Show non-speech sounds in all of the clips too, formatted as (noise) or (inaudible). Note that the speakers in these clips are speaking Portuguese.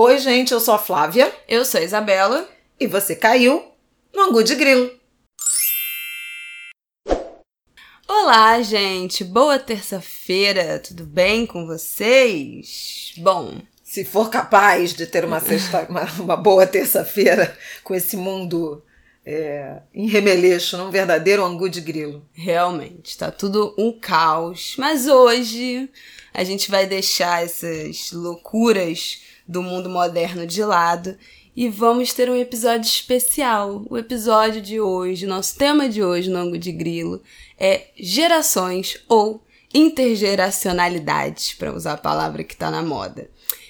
Oi, gente, eu sou a Flávia. Eu sou a Isabela. E você caiu no Angu de Grilo. Olá, gente. Boa terça-feira. Tudo bem com vocês? Bom, se for capaz de ter uma, sexta, uma, uma boa terça-feira com esse mundo é, em remeleixo, num verdadeiro angu de grilo. Realmente, tá tudo um caos. Mas hoje a gente vai deixar essas loucuras do mundo moderno de lado e vamos ter um episódio especial. O episódio de hoje, nosso tema de hoje no Angu de Grilo é gerações ou intergeracionalidade, para usar a palavra que está na moda.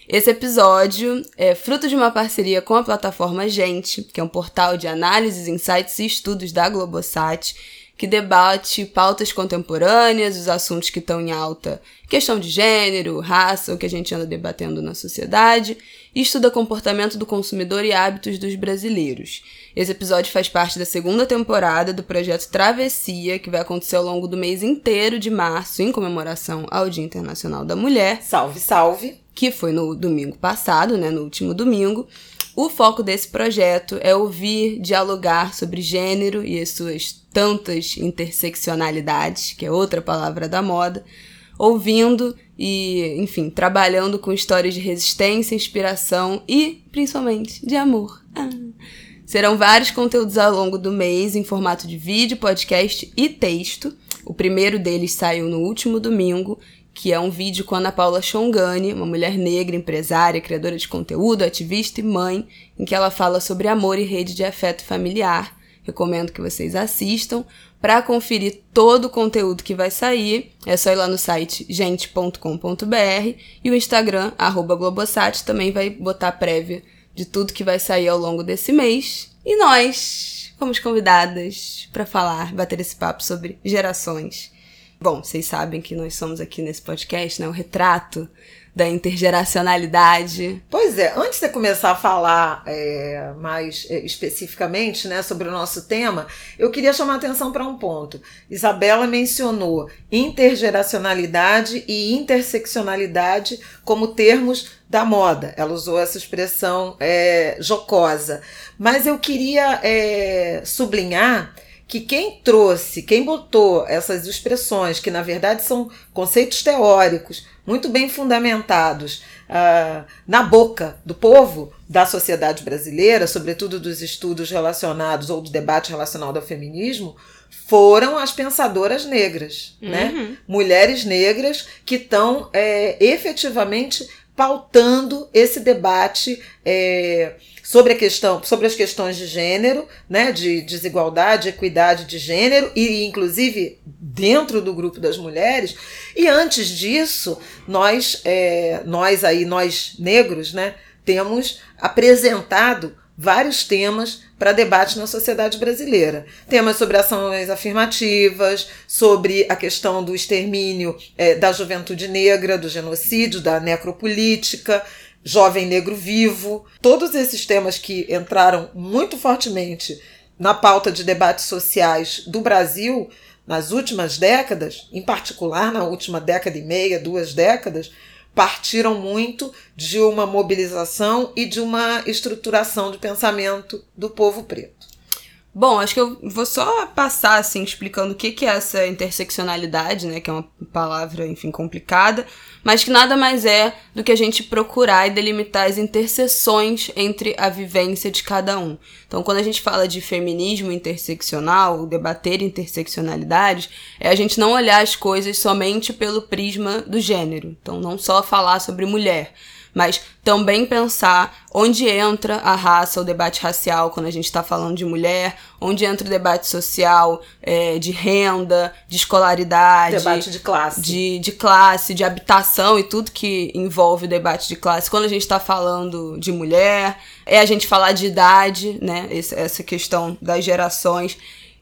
Esse episódio é fruto de uma parceria com a plataforma Gente, que é um portal de análises, insights e estudos da Globosat, que debate pautas contemporâneas, os assuntos que estão em alta, questão de gênero, raça, o que a gente anda debatendo na sociedade, e estuda comportamento do consumidor e hábitos dos brasileiros. Esse episódio faz parte da segunda temporada do projeto Travessia, que vai acontecer ao longo do mês inteiro de março, em comemoração ao Dia Internacional da Mulher. Salve, salve! que foi no domingo passado, né, no último domingo. O foco desse projeto é ouvir, dialogar sobre gênero e as suas tantas interseccionalidades, que é outra palavra da moda, ouvindo e, enfim, trabalhando com histórias de resistência, inspiração e, principalmente, de amor. Ah. Serão vários conteúdos ao longo do mês em formato de vídeo, podcast e texto. O primeiro deles saiu no último domingo que é um vídeo com Ana Paula Chongani, uma mulher negra, empresária, criadora de conteúdo, ativista e mãe, em que ela fala sobre amor e rede de afeto familiar. Recomendo que vocês assistam. Para conferir todo o conteúdo que vai sair, é só ir lá no site gente.com.br e o Instagram, Globosat, também vai botar prévia de tudo que vai sair ao longo desse mês. E nós fomos convidadas para falar, bater esse papo sobre gerações Bom, vocês sabem que nós somos aqui nesse podcast, né? O retrato da intergeracionalidade. Pois é, antes de começar a falar é, mais é, especificamente né, sobre o nosso tema, eu queria chamar a atenção para um ponto. Isabela mencionou intergeracionalidade e interseccionalidade como termos da moda. Ela usou essa expressão é, jocosa. Mas eu queria é, sublinhar que quem trouxe, quem botou essas expressões, que na verdade são conceitos teóricos, muito bem fundamentados, uh, na boca do povo, da sociedade brasileira, sobretudo dos estudos relacionados ou do debate relacionado ao feminismo, foram as pensadoras negras, né? uhum. né? Mulheres negras que estão é, efetivamente pautando esse debate é, sobre a questão, sobre as questões de gênero, né, de desigualdade, equidade de gênero e inclusive dentro do grupo das mulheres. E antes disso, nós, é, nós aí, nós negros, né, temos apresentado vários temas para debate na sociedade brasileira. Temas sobre ações afirmativas, sobre a questão do extermínio é, da juventude negra, do genocídio, da necropolítica, Jovem Negro Vivo, todos esses temas que entraram muito fortemente na pauta de debates sociais do Brasil nas últimas décadas, em particular na última década e meia, duas décadas, partiram muito de uma mobilização e de uma estruturação de pensamento do povo preto. Bom, acho que eu vou só passar assim explicando o que que é essa interseccionalidade, né, que é uma palavra, enfim, complicada, mas que nada mais é do que a gente procurar e delimitar as interseções entre a vivência de cada um. Então, quando a gente fala de feminismo interseccional, debater interseccionalidades, é a gente não olhar as coisas somente pelo prisma do gênero. Então, não só falar sobre mulher, mas também pensar onde entra a raça, o debate racial, quando a gente está falando de mulher, onde entra o debate social é, de renda, de escolaridade. Debate de classe. De, de classe, de habitação e tudo que envolve o debate de classe. Quando a gente está falando de mulher, é a gente falar de idade, né? Essa questão das gerações.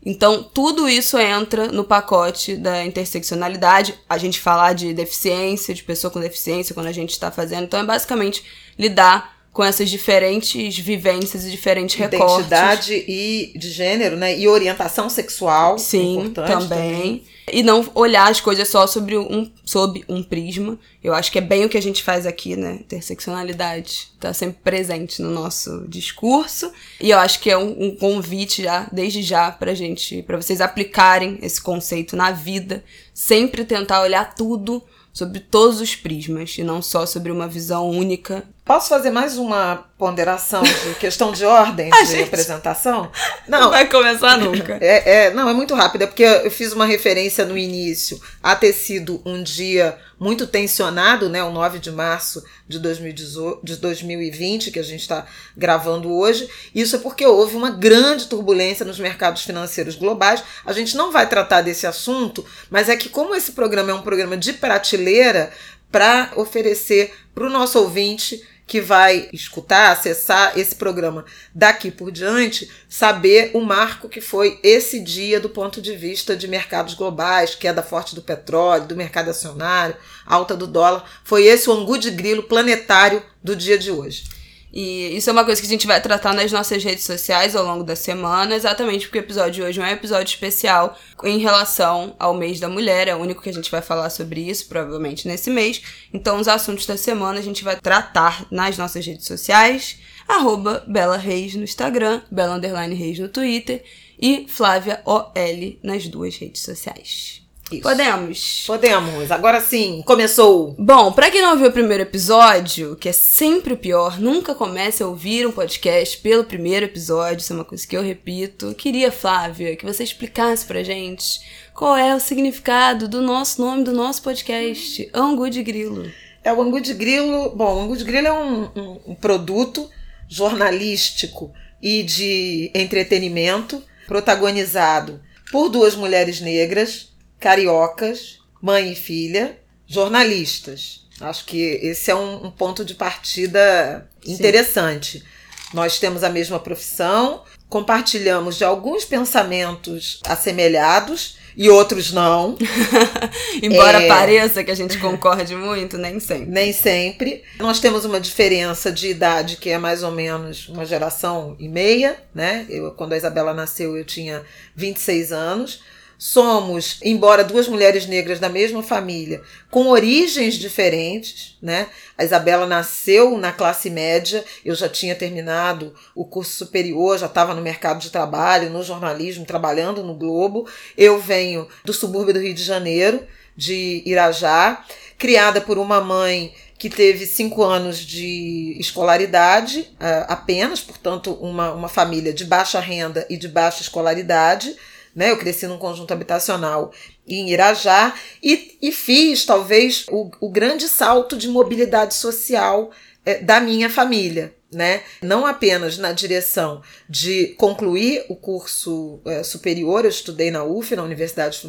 Então, tudo isso entra no pacote da interseccionalidade. A gente falar de deficiência, de pessoa com deficiência, quando a gente está fazendo. Então, é basicamente lidar com essas diferentes vivências e diferentes recortes. Identidade e de gênero, né? E orientação sexual. Sim, também. também. E não olhar as coisas só sobre um, sob um prisma. Eu acho que é bem o que a gente faz aqui, né? Interseccionalidade tá sempre presente no nosso discurso. E eu acho que é um, um convite já, desde já, pra gente, para vocês aplicarem esse conceito na vida. Sempre tentar olhar tudo sobre todos os prismas e não só sobre uma visão única. Posso fazer mais uma ponderação de (laughs) questão de ordem de gente... apresentação? (laughs) Não, não vai começar nunca. É, é, não, é muito rápido, é porque eu fiz uma referência no início a ter sido um dia muito tensionado, né, o 9 de março de, 2018, de 2020, que a gente está gravando hoje. Isso é porque houve uma grande turbulência nos mercados financeiros globais. A gente não vai tratar desse assunto, mas é que, como esse programa é um programa de prateleira, para oferecer para o nosso ouvinte que vai escutar, acessar esse programa daqui por diante, saber o marco que foi esse dia do ponto de vista de mercados globais, queda forte do petróleo, do mercado acionário, alta do dólar. Foi esse o angu de grilo planetário do dia de hoje. E isso é uma coisa que a gente vai tratar nas nossas redes sociais ao longo da semana, exatamente porque o episódio de hoje é um episódio especial em relação ao mês da mulher, é o único que a gente vai falar sobre isso, provavelmente nesse mês. Então, os assuntos da semana a gente vai tratar nas nossas redes sociais, arroba Bela Reis no Instagram, Bela Underline Reis no Twitter e Flávia OL nas duas redes sociais. Isso. Podemos. Podemos. Agora sim, começou. Bom, para quem não ouviu o primeiro episódio, que é sempre o pior, nunca comece a ouvir um podcast pelo primeiro episódio, isso é uma coisa que eu repito. queria, Flávia, que você explicasse pra gente qual é o significado do nosso nome do nosso podcast, Angu de Grilo. É o Angu de Grilo. Bom, o Angu de Grilo é um, um, um produto jornalístico e de entretenimento protagonizado por duas mulheres negras cariocas, mãe e filha, jornalistas. Acho que esse é um, um ponto de partida interessante. Sim. Nós temos a mesma profissão, compartilhamos de alguns pensamentos assemelhados e outros não. (laughs) Embora é... pareça que a gente concorde muito, nem sempre. Nem sempre. Nós temos uma diferença de idade que é mais ou menos uma geração e meia, né? Eu, quando a Isabela nasceu, eu tinha 26 anos somos, embora duas mulheres negras da mesma família, com origens diferentes, né? A Isabela nasceu na classe média, eu já tinha terminado o curso superior, já estava no mercado de trabalho, no jornalismo, trabalhando no Globo. Eu venho do subúrbio do Rio de Janeiro, de Irajá, criada por uma mãe que teve cinco anos de escolaridade uh, apenas, portanto, uma, uma família de baixa renda e de baixa escolaridade né? Eu cresci num conjunto habitacional em Irajá e, e fiz talvez o, o grande salto de mobilidade social é, da minha família né? Não apenas na direção de concluir o curso é, superior, eu estudei na UF, na Universidade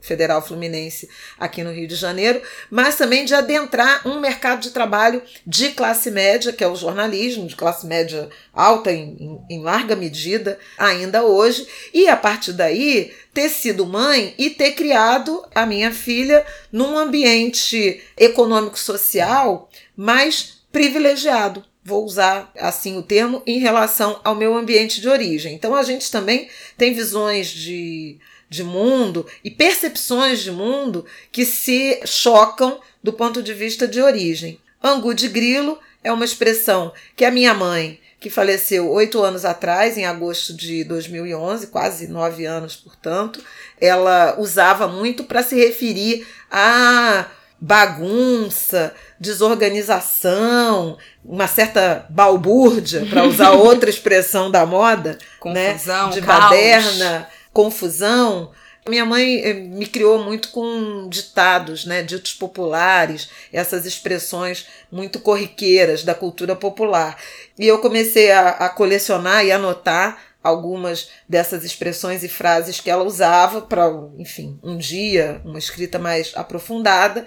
Federal Fluminense, aqui no Rio de Janeiro, mas também de adentrar um mercado de trabalho de classe média, que é o jornalismo, de classe média alta em, em, em larga medida, ainda hoje, e a partir daí ter sido mãe e ter criado a minha filha num ambiente econômico-social mais privilegiado vou usar assim o termo, em relação ao meu ambiente de origem. Então a gente também tem visões de, de mundo e percepções de mundo que se chocam do ponto de vista de origem. Angu de grilo é uma expressão que a minha mãe, que faleceu oito anos atrás, em agosto de 2011, quase nove anos, portanto, ela usava muito para se referir a bagunça, desorganização, uma certa balbúrdia, para usar (laughs) outra expressão da moda, né? confusão, né? de caos. baderna, confusão. Minha mãe eh, me criou muito com ditados, né, ditos populares, essas expressões muito corriqueiras da cultura popular. E eu comecei a, a colecionar e anotar algumas dessas expressões e frases que ela usava para, enfim, um dia, uma escrita mais aprofundada.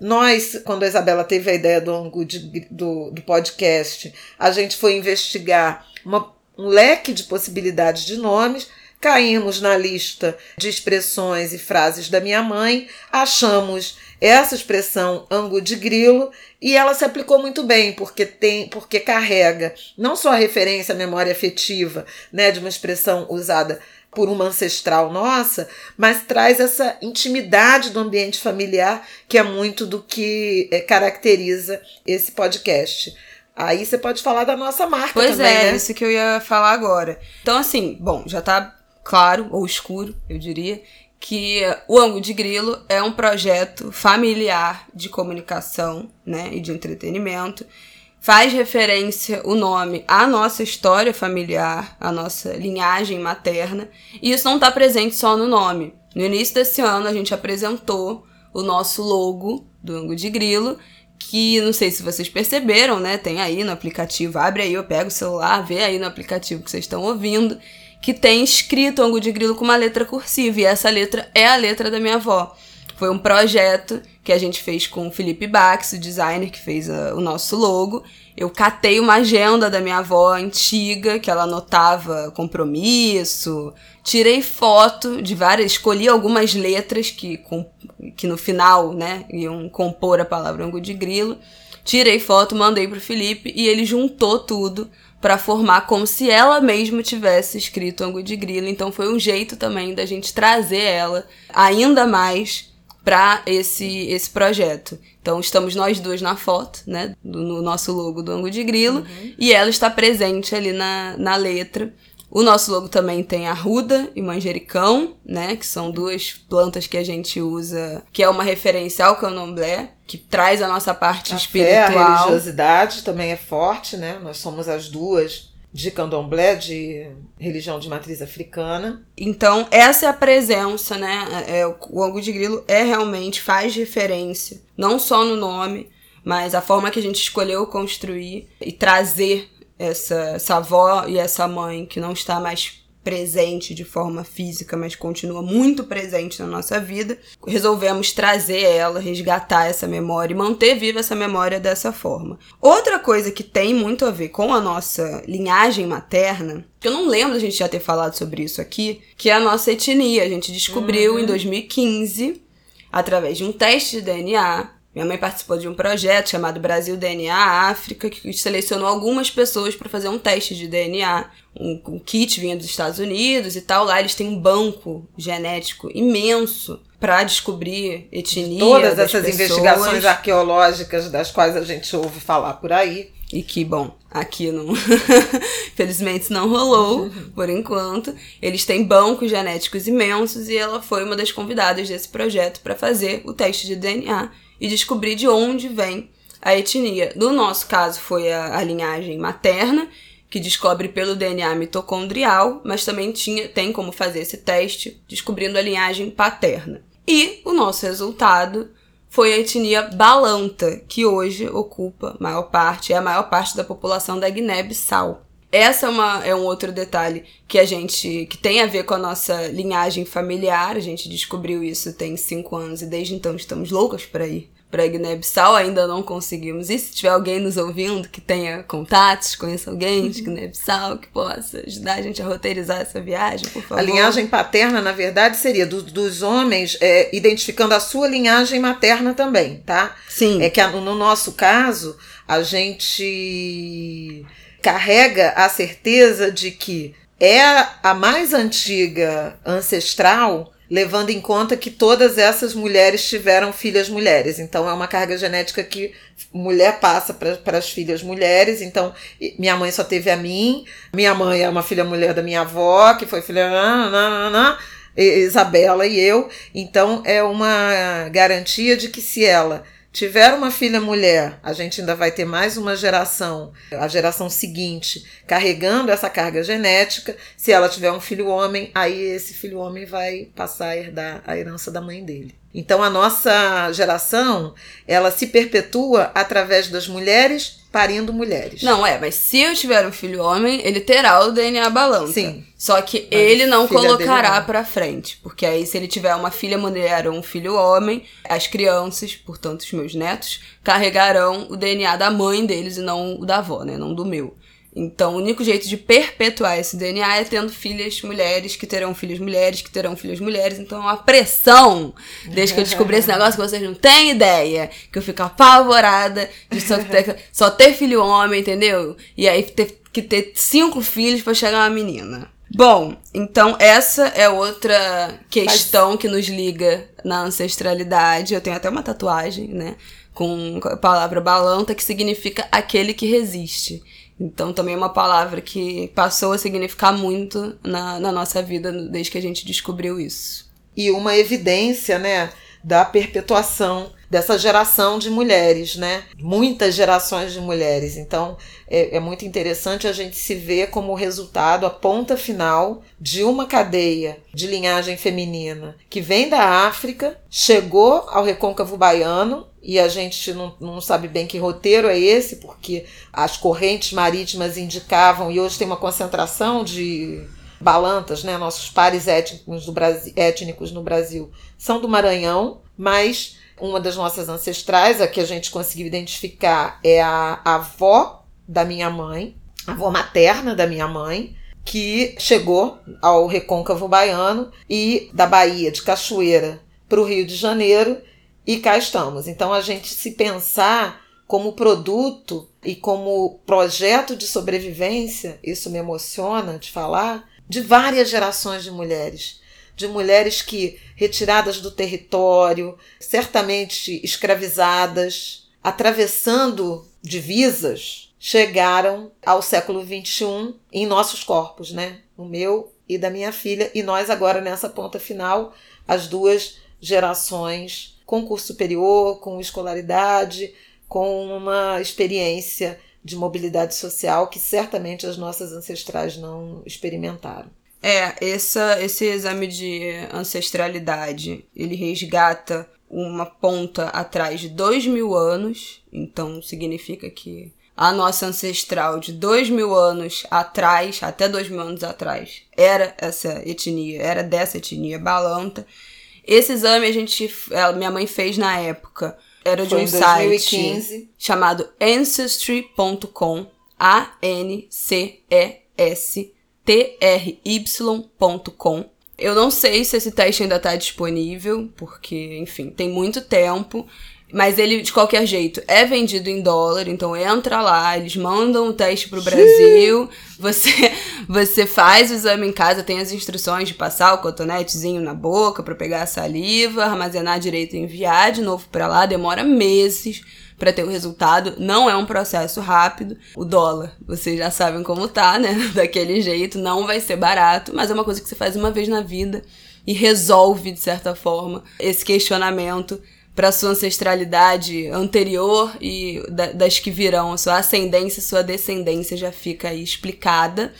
Nós, quando a Isabela teve a ideia do, do, do podcast, a gente foi investigar uma, um leque de possibilidades de nomes caímos na lista de expressões e frases da minha mãe, achamos essa expressão ângulo de grilo e ela se aplicou muito bem porque tem porque carrega não só a referência à memória afetiva né de uma expressão usada por uma ancestral nossa, mas traz essa intimidade do ambiente familiar, que é muito do que é, caracteriza esse podcast. Aí você pode falar da nossa marca pois também, é, né? isso que eu ia falar agora. Então, assim, bom, já tá claro, ou escuro, eu diria, que o Ângulo de Grilo é um projeto familiar de comunicação né, e de entretenimento faz referência o nome à nossa história familiar, à nossa linhagem materna, e isso não está presente só no nome. No início desse ano, a gente apresentou o nosso logo do ângulo de grilo, que não sei se vocês perceberam, né? Tem aí no aplicativo, abre aí, eu pego o celular, vê aí no aplicativo que vocês estão ouvindo, que tem escrito ângulo de grilo com uma letra cursiva, e essa letra é a letra da minha avó. Foi um projeto que a gente fez com o Felipe Bax, o designer que fez a, o nosso logo. Eu catei uma agenda da minha avó antiga, que ela anotava compromisso. Tirei foto de várias, escolhi algumas letras que, com, que no final, né, iam compor a palavra angu de grilo. Tirei foto, mandei pro Felipe e ele juntou tudo para formar como se ela mesma tivesse escrito angu de grilo. Então foi um jeito também da gente trazer ela ainda mais para esse, esse projeto. Então estamos nós duas na foto, né, do, no nosso logo do ângulo de grilo, uhum. e ela está presente ali na, na letra. O nosso logo também tem arruda e manjericão, né, que são duas plantas que a gente usa, que é uma referência ao candomblé, que traz a nossa parte a espiritual. Fé, a religiosidade também é forte, né? Nós somos as duas de candomblé, de religião de matriz africana. Então, essa é a presença, né? É, o ângulo de grilo é realmente, faz referência, não só no nome, mas a forma que a gente escolheu construir e trazer essa, essa avó e essa mãe que não está mais presente de forma física, mas continua muito presente na nossa vida, resolvemos trazer ela, resgatar essa memória e manter viva essa memória dessa forma. Outra coisa que tem muito a ver com a nossa linhagem materna, que eu não lembro a gente já ter falado sobre isso aqui, que é a nossa etnia. A gente descobriu uhum. em 2015, através de um teste de DNA, minha mãe participou de um projeto chamado Brasil DNA África, que selecionou algumas pessoas para fazer um teste de DNA. Um, um, kit vinha dos Estados Unidos e tal. Lá eles têm um banco genético imenso para descobrir etnia. Todas essas pessoas. investigações arqueológicas das quais a gente ouve falar por aí. E que, bom, aqui não. (laughs) Felizmente não rolou, uhum. por enquanto. Eles têm bancos genéticos imensos e ela foi uma das convidadas desse projeto para fazer o teste de DNA e descobrir de onde vem a etnia. No nosso caso, foi a, a linhagem materna, que descobre pelo DNA mitocondrial, mas também tinha, tem como fazer esse teste descobrindo a linhagem paterna. E o nosso resultado foi a etnia balanta, que hoje ocupa maior parte, é a maior parte da população da Guiné-Bissau. Essa é, uma, é um outro detalhe que a gente que tem a ver com a nossa linhagem familiar. A gente descobriu isso tem cinco anos e desde então estamos loucas para ir para Guiné-Bissau. Ainda não conseguimos. E se tiver alguém nos ouvindo que tenha contatos, conheça alguém de Guiné-Bissau que possa ajudar a gente a roteirizar essa viagem, por favor. A linhagem paterna, na verdade, seria do, dos homens é, identificando a sua linhagem materna também, tá? Sim. É que no nosso caso a gente carrega a certeza de que é a mais antiga ancestral, levando em conta que todas essas mulheres tiveram filhas mulheres. Então é uma carga genética que mulher passa para as filhas mulheres. Então minha mãe só teve a mim, minha mãe é uma filha mulher da minha avó, que foi filha. Isabela e eu. Então é uma garantia de que se ela tiver uma filha mulher, a gente ainda vai ter mais uma geração, a geração seguinte, carregando essa carga genética. Se ela tiver um filho homem, aí esse filho homem vai passar a herdar a herança da mãe dele. Então a nossa geração, ela se perpetua através das mulheres parindo mulheres. Não, é, mas se eu tiver um filho homem, ele terá o DNA balança. Sim. Só que ele não colocará para frente, porque aí se ele tiver uma filha mulher ou um filho homem, as crianças, portanto os meus netos, carregarão o DNA da mãe deles e não o da avó, né, não do meu. Então, o único jeito de perpetuar esse DNA é tendo filhas mulheres, que terão filhos mulheres, que terão filhas mulheres. Então, é uma pressão, desde que eu descobri esse negócio, que vocês não têm ideia, que eu fico apavorada de só ter, só ter filho homem, entendeu? E aí ter que ter cinco filhos para chegar uma menina. Bom, então essa é outra questão que nos liga na ancestralidade. Eu tenho até uma tatuagem, né? Com a palavra balanta, que significa aquele que resiste. Então também é uma palavra que passou a significar muito na, na nossa vida desde que a gente descobriu isso. E uma evidência, né, da perpetuação dessa geração de mulheres, né? Muitas gerações de mulheres. Então é, é, muito interessante a gente se ver como resultado, a ponta final de uma cadeia de linhagem feminina que vem da África, chegou ao recôncavo baiano. E a gente não, não sabe bem que roteiro é esse, porque as correntes marítimas indicavam, e hoje tem uma concentração de balantas, né? Nossos pares étnicos, do Brasil, étnicos no Brasil são do Maranhão, mas uma das nossas ancestrais, a que a gente conseguiu identificar, é a avó da minha mãe, a avó materna da minha mãe, que chegou ao recôncavo baiano e da Bahia de Cachoeira para o Rio de Janeiro e cá estamos. Então a gente se pensar como produto e como projeto de sobrevivência, isso me emociona de falar, de várias gerações de mulheres de mulheres que, retiradas do território, certamente escravizadas, atravessando divisas, chegaram ao século XXI em nossos corpos, né? O meu e da minha filha, e nós agora nessa ponta final, as duas gerações com curso superior, com escolaridade, com uma experiência de mobilidade social que certamente as nossas ancestrais não experimentaram. É, essa, esse exame de ancestralidade, ele resgata uma ponta atrás de dois mil anos, então significa que a nossa ancestral de dois mil anos atrás, até dois mil anos atrás, era essa etnia, era dessa etnia balanta. Esse exame a gente, minha mãe fez na época, era de um site chamado ancestry.com, A N C E S try.com. Eu não sei se esse teste ainda está disponível, porque, enfim, tem muito tempo. Mas ele, de qualquer jeito, é vendido em dólar, então entra lá, eles mandam o teste pro Brasil, você (laughs) você faz o exame em casa, tem as instruções de passar o cotonetezinho na boca para pegar a saliva, armazenar direito e enviar de novo para lá, demora meses para ter o resultado. Não é um processo rápido. O dólar, vocês já sabem como tá, né? (laughs) Daquele jeito, não vai ser barato, mas é uma coisa que você faz uma vez na vida e resolve, de certa forma, esse questionamento para sua ancestralidade anterior e das que virão, a sua ascendência, sua descendência já fica aí explicada.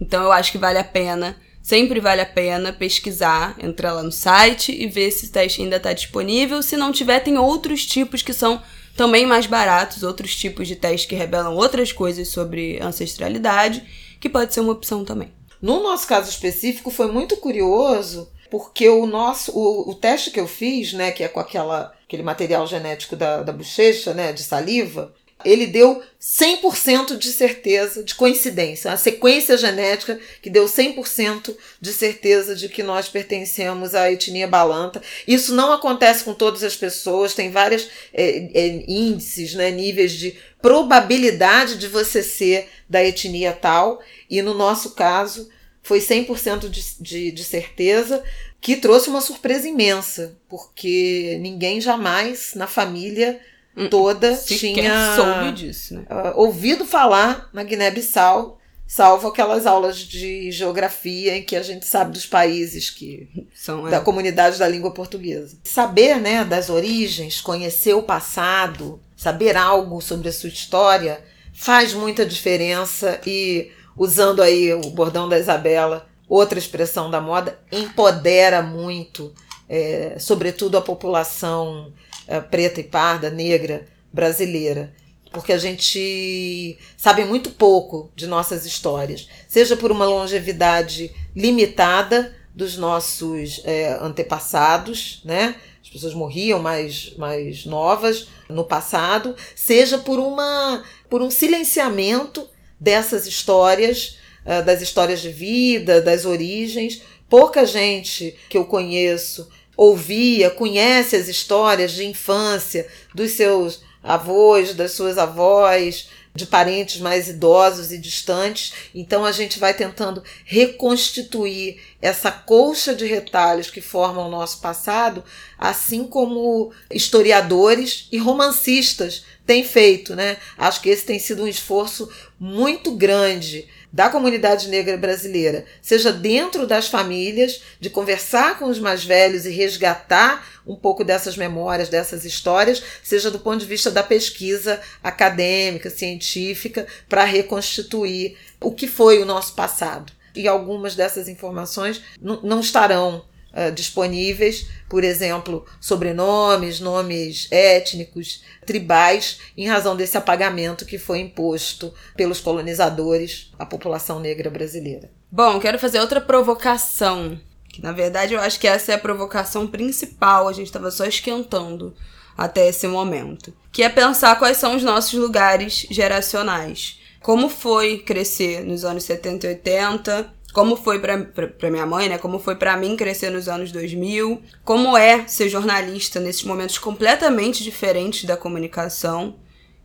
Então eu acho que vale a pena, sempre vale a pena pesquisar, entrar lá no site e ver se o teste ainda está disponível. Se não tiver, tem outros tipos que são também mais baratos, outros tipos de testes que revelam outras coisas sobre ancestralidade, que pode ser uma opção também. No nosso caso específico, foi muito curioso, porque o nosso o, o teste que eu fiz, né, que é com aquela, aquele material genético da, da bochecha, né, de saliva, ele deu 100% de certeza, de coincidência, a sequência genética que deu 100% de certeza de que nós pertencemos à etnia balanta. Isso não acontece com todas as pessoas, tem vários é, é, índices, né, níveis de probabilidade de você ser da etnia tal, e no nosso caso foi 100% de, de, de certeza, que trouxe uma surpresa imensa, porque ninguém jamais na família Hum, toda tinha soube disso, né? uh, ouvido falar na Guiné-Bissau, salvo aquelas aulas de geografia em que a gente sabe dos países que são é. da comunidade da língua portuguesa. Saber, né, das origens, conhecer o passado, saber algo sobre a sua história faz muita diferença e usando aí o bordão da Isabela, outra expressão da moda, empodera muito, é, sobretudo a população é, preta e parda, negra, brasileira. Porque a gente sabe muito pouco de nossas histórias, seja por uma longevidade limitada dos nossos é, antepassados, né? As pessoas morriam mais, mais novas no passado, seja por, uma, por um silenciamento dessas histórias, uh, das histórias de vida, das origens. Pouca gente que eu conheço ouvia, conhece as histórias de infância dos seus avós, das suas avós, de parentes mais idosos e distantes. Então a gente vai tentando reconstituir essa colcha de retalhos que formam o nosso passado, assim como historiadores e romancistas têm feito, né? Acho que esse tem sido um esforço muito grande da comunidade negra brasileira, seja dentro das famílias, de conversar com os mais velhos e resgatar um pouco dessas memórias, dessas histórias, seja do ponto de vista da pesquisa acadêmica, científica, para reconstituir o que foi o nosso passado. E algumas dessas informações não estarão uh, disponíveis, por exemplo, sobrenomes, nomes étnicos, tribais, em razão desse apagamento que foi imposto pelos colonizadores à população negra brasileira. Bom, quero fazer outra provocação, que na verdade eu acho que essa é a provocação principal, a gente estava só esquentando até esse momento, que é pensar quais são os nossos lugares geracionais. Como foi crescer nos anos 70 e 80, como foi para minha mãe, né? Como foi para mim crescer nos anos 2000, como é ser jornalista nesses momentos completamente diferentes da comunicação,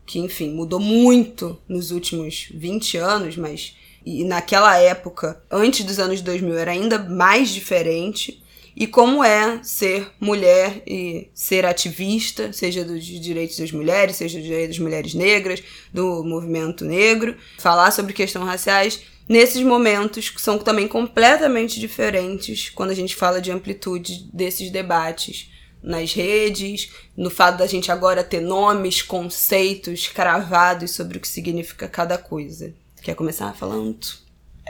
que enfim, mudou muito nos últimos 20 anos, mas e naquela época, antes dos anos 2000, era ainda mais diferente. E como é ser mulher e ser ativista, seja dos direitos das mulheres, seja dos direitos das mulheres negras, do movimento negro, falar sobre questões raciais nesses momentos que são também completamente diferentes quando a gente fala de amplitude desses debates nas redes, no fato da gente agora ter nomes, conceitos cravados sobre o que significa cada coisa. Quer começar falando?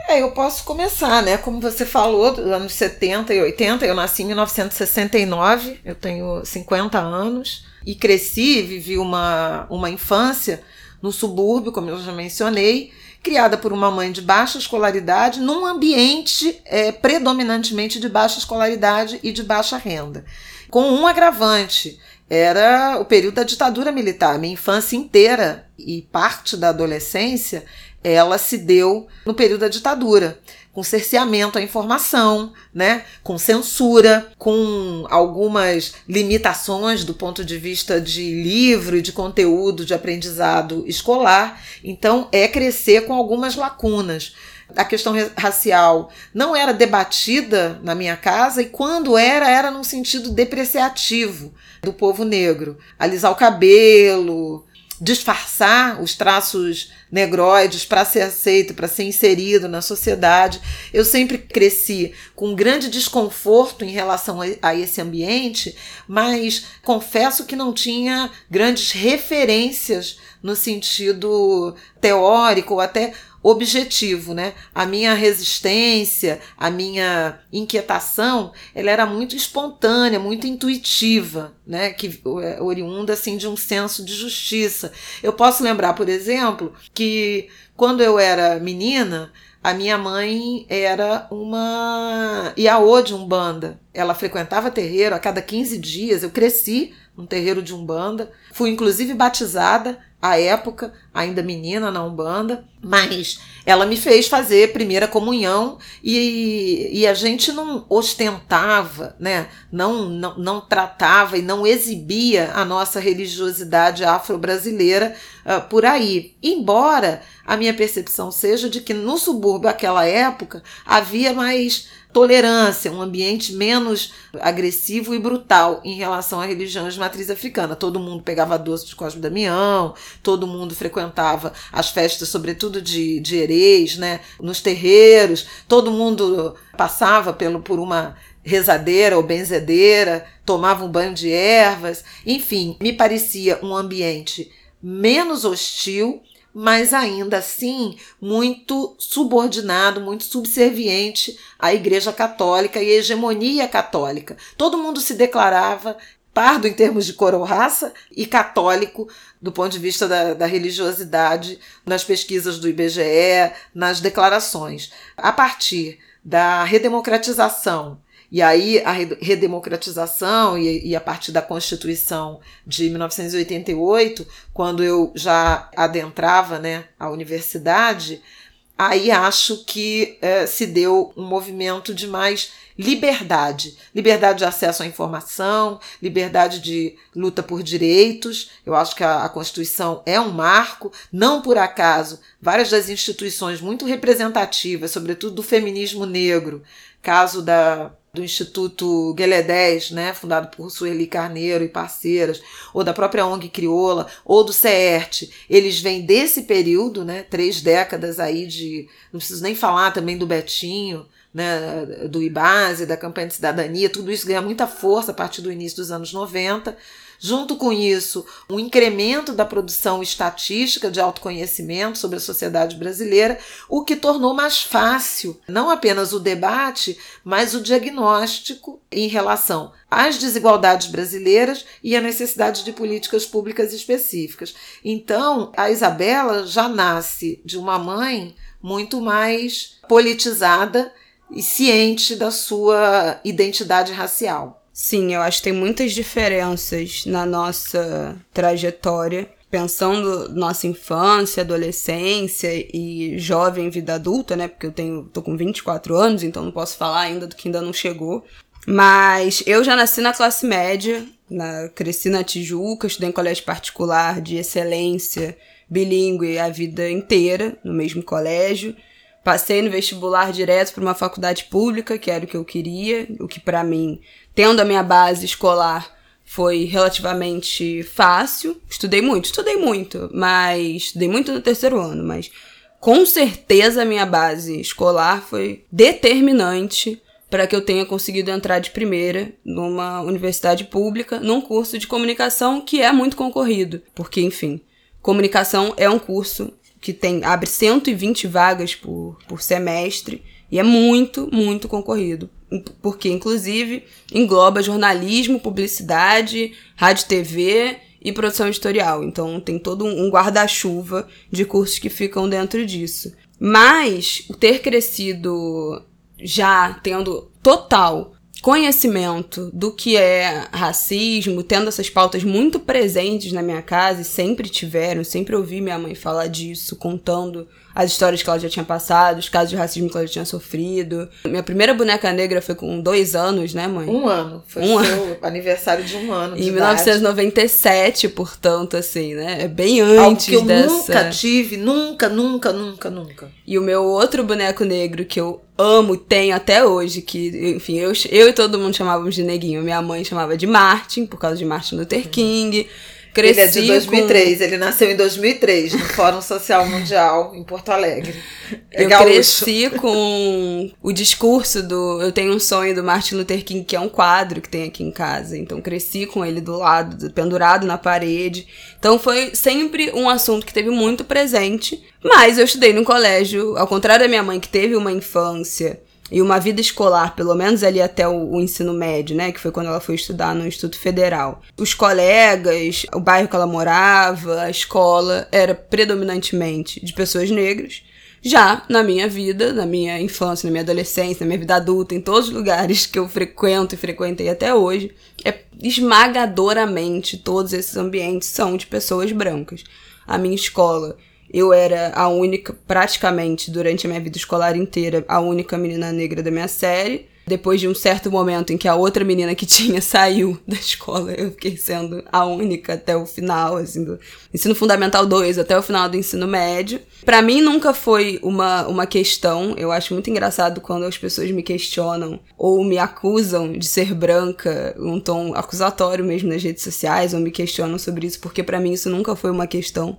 É, eu posso começar, né? Como você falou, dos anos 70 e 80, eu nasci em 1969, eu tenho 50 anos e cresci, vivi uma, uma infância no subúrbio, como eu já mencionei, criada por uma mãe de baixa escolaridade, num ambiente é, predominantemente de baixa escolaridade e de baixa renda. Com um agravante, era o período da ditadura militar. Minha infância inteira e parte da adolescência, ela se deu no período da ditadura com cerceamento à informação, né? com censura, com algumas limitações do ponto de vista de livro e de conteúdo de aprendizado escolar. Então, é crescer com algumas lacunas. A questão racial não era debatida na minha casa e quando era, era num sentido depreciativo do povo negro. Alisar o cabelo, disfarçar os traços negroides para ser aceito, para ser inserido na sociedade. Eu sempre cresci com um grande desconforto em relação a, esse ambiente, mas confesso que não tinha grandes referências no sentido teórico ou até objetivo, né? A minha resistência, a minha inquietação, ela era muito espontânea, muito intuitiva, né? Que é, oriunda assim de um senso de justiça. Eu posso lembrar, por exemplo, que quando eu era menina, a minha mãe era uma iaô de Umbanda. Ela frequentava terreiro a cada 15 dias. Eu cresci num terreiro de Umbanda. Fui inclusive batizada à época, ainda menina na Umbanda, mas ela me fez fazer primeira comunhão e, e a gente não ostentava, né? não, não, não tratava e não exibia a nossa religiosidade afro-brasileira uh, por aí. Embora a minha percepção seja de que no subúrbio, naquela época, havia mais tolerância, um ambiente menos agressivo e brutal em relação à religião de matriz africana. Todo mundo pegava doce de Cosme Damião, todo mundo frequentava as festas, sobretudo de, de Erês, né? nos terreiros, todo mundo passava pelo, por uma rezadeira ou benzedeira, tomava um banho de ervas, enfim, me parecia um ambiente menos hostil mas ainda assim muito subordinado, muito subserviente à Igreja Católica e à hegemonia católica. Todo mundo se declarava pardo em termos de cor ou raça e católico do ponto de vista da, da, religiosidade nas pesquisas do IBGE, nas declarações. A partir da redemocratização E aí a redemocratização e, e a partir da Constituição de 1988, quando eu já adentrava né, a universidade, aí acho que é, se deu um movimento de mais liberdade, liberdade de acesso à informação, liberdade de luta por direitos. Eu acho que a, a, Constituição é um marco, não por acaso, várias das instituições muito representativas, sobretudo do feminismo negro, caso da do Instituto Gueledés, né, fundado por Sueli Carneiro e parceiras, ou da própria ONG Crioula, ou do CERT, eles vêm desse período, né, três décadas aí de, não preciso nem falar também do Betinho, né, do IBASE, da campanha de cidadania, tudo isso ganha muita força a partir do início dos anos 90, Junto com isso, um incremento da produção estatística de autoconhecimento sobre a sociedade brasileira, o que tornou mais fácil não apenas o debate, mas o diagnóstico em relação às desigualdades brasileiras e à necessidade de políticas públicas específicas. Então, a Isabela já nasce de uma mãe muito mais politizada e ciente da sua identidade racial. Sim, eu acho que tem muitas diferenças na nossa trajetória, pensando nossa infância, adolescência e jovem vida adulta, né? Porque eu tenho tô com 24 anos, então não posso falar ainda do que ainda não chegou. Mas eu já nasci na classe média, na, cresci na Tijuca, estudei em colégio particular de excelência, bilíngue a vida inteira, no mesmo colégio. Passei no vestibular direto para uma faculdade pública, que era o que eu queria, o que para mim tendo a minha base escolar, foi relativamente fácil. Estudei muito, estudei muito, mas estudei muito no terceiro ano, mas com certeza a minha base escolar foi determinante para que eu tenha conseguido entrar de primeira numa universidade pública, num curso de comunicação que é muito concorrido, porque enfim, comunicação é um curso que tem abre 120 vagas por, por semestre e é muito, muito concorrido porque inclusive engloba jornalismo, publicidade, rádio, TV e produção editorial. Então tem todo um guarda-chuva de cursos que ficam dentro disso. Mas ter crescido já tendo total conhecimento do que é racismo, tendo essas pautas muito presentes na minha casa e sempre tiveram, sempre ouvi minha mãe falar disso, contando as histórias que ela já tinha passado, os casos de racismo que ela já tinha sofrido. Minha primeira boneca negra foi com dois anos, né, mãe? Um ano. Foi um ano. aniversário de um ano. em 1997, portanto, assim, né? É bem antes Algo que eu dessa. Nunca tive, nunca, nunca, nunca, nunca. E o meu outro boneco negro que eu amo, tenho até hoje, que, enfim, eu, eu e todo mundo chamávamos de neguinho. Minha mãe chamava de Martin, por causa de Martin Luther King. Uhum. Cresci ele é de 2003, com... ele nasceu em 2003, no Fórum Social Mundial, em Porto Alegre. É eu gaúcho. cresci com o discurso do Eu Tenho um Sonho do Martin Luther King, que é um quadro que tem aqui em casa. Então cresci com ele do lado, pendurado na parede. Então foi sempre um assunto que teve muito presente. Mas eu estudei no colégio, ao contrário da minha mãe, que teve uma infância e uma vida escolar, pelo menos ali até o, o, ensino médio, né? Que foi quando ela foi estudar no Instituto Federal. Os colegas, o bairro que ela morava, a escola, era predominantemente de pessoas negras. Já na minha vida, na minha infância, na minha adolescência, na minha vida adulta, em todos os lugares que eu frequento e frequentei até hoje, é esmagadoramente todos esses ambientes são de pessoas brancas. A minha escola eu era a única, praticamente, durante a minha vida escolar inteira, a única menina negra da minha série. Depois de um certo momento em que a outra menina que (laughs) tinha saiu da escola, eu fiquei sendo a única até o final, assim, do ensino fundamental 2 até o final do ensino médio. Para mim nunca foi uma, uma questão. Eu acho muito engraçado quando as pessoas me questionam ou me acusam de ser branca, um tom acusatório mesmo nas redes sociais, ou me questionam sobre isso, porque para mim isso nunca foi uma questão.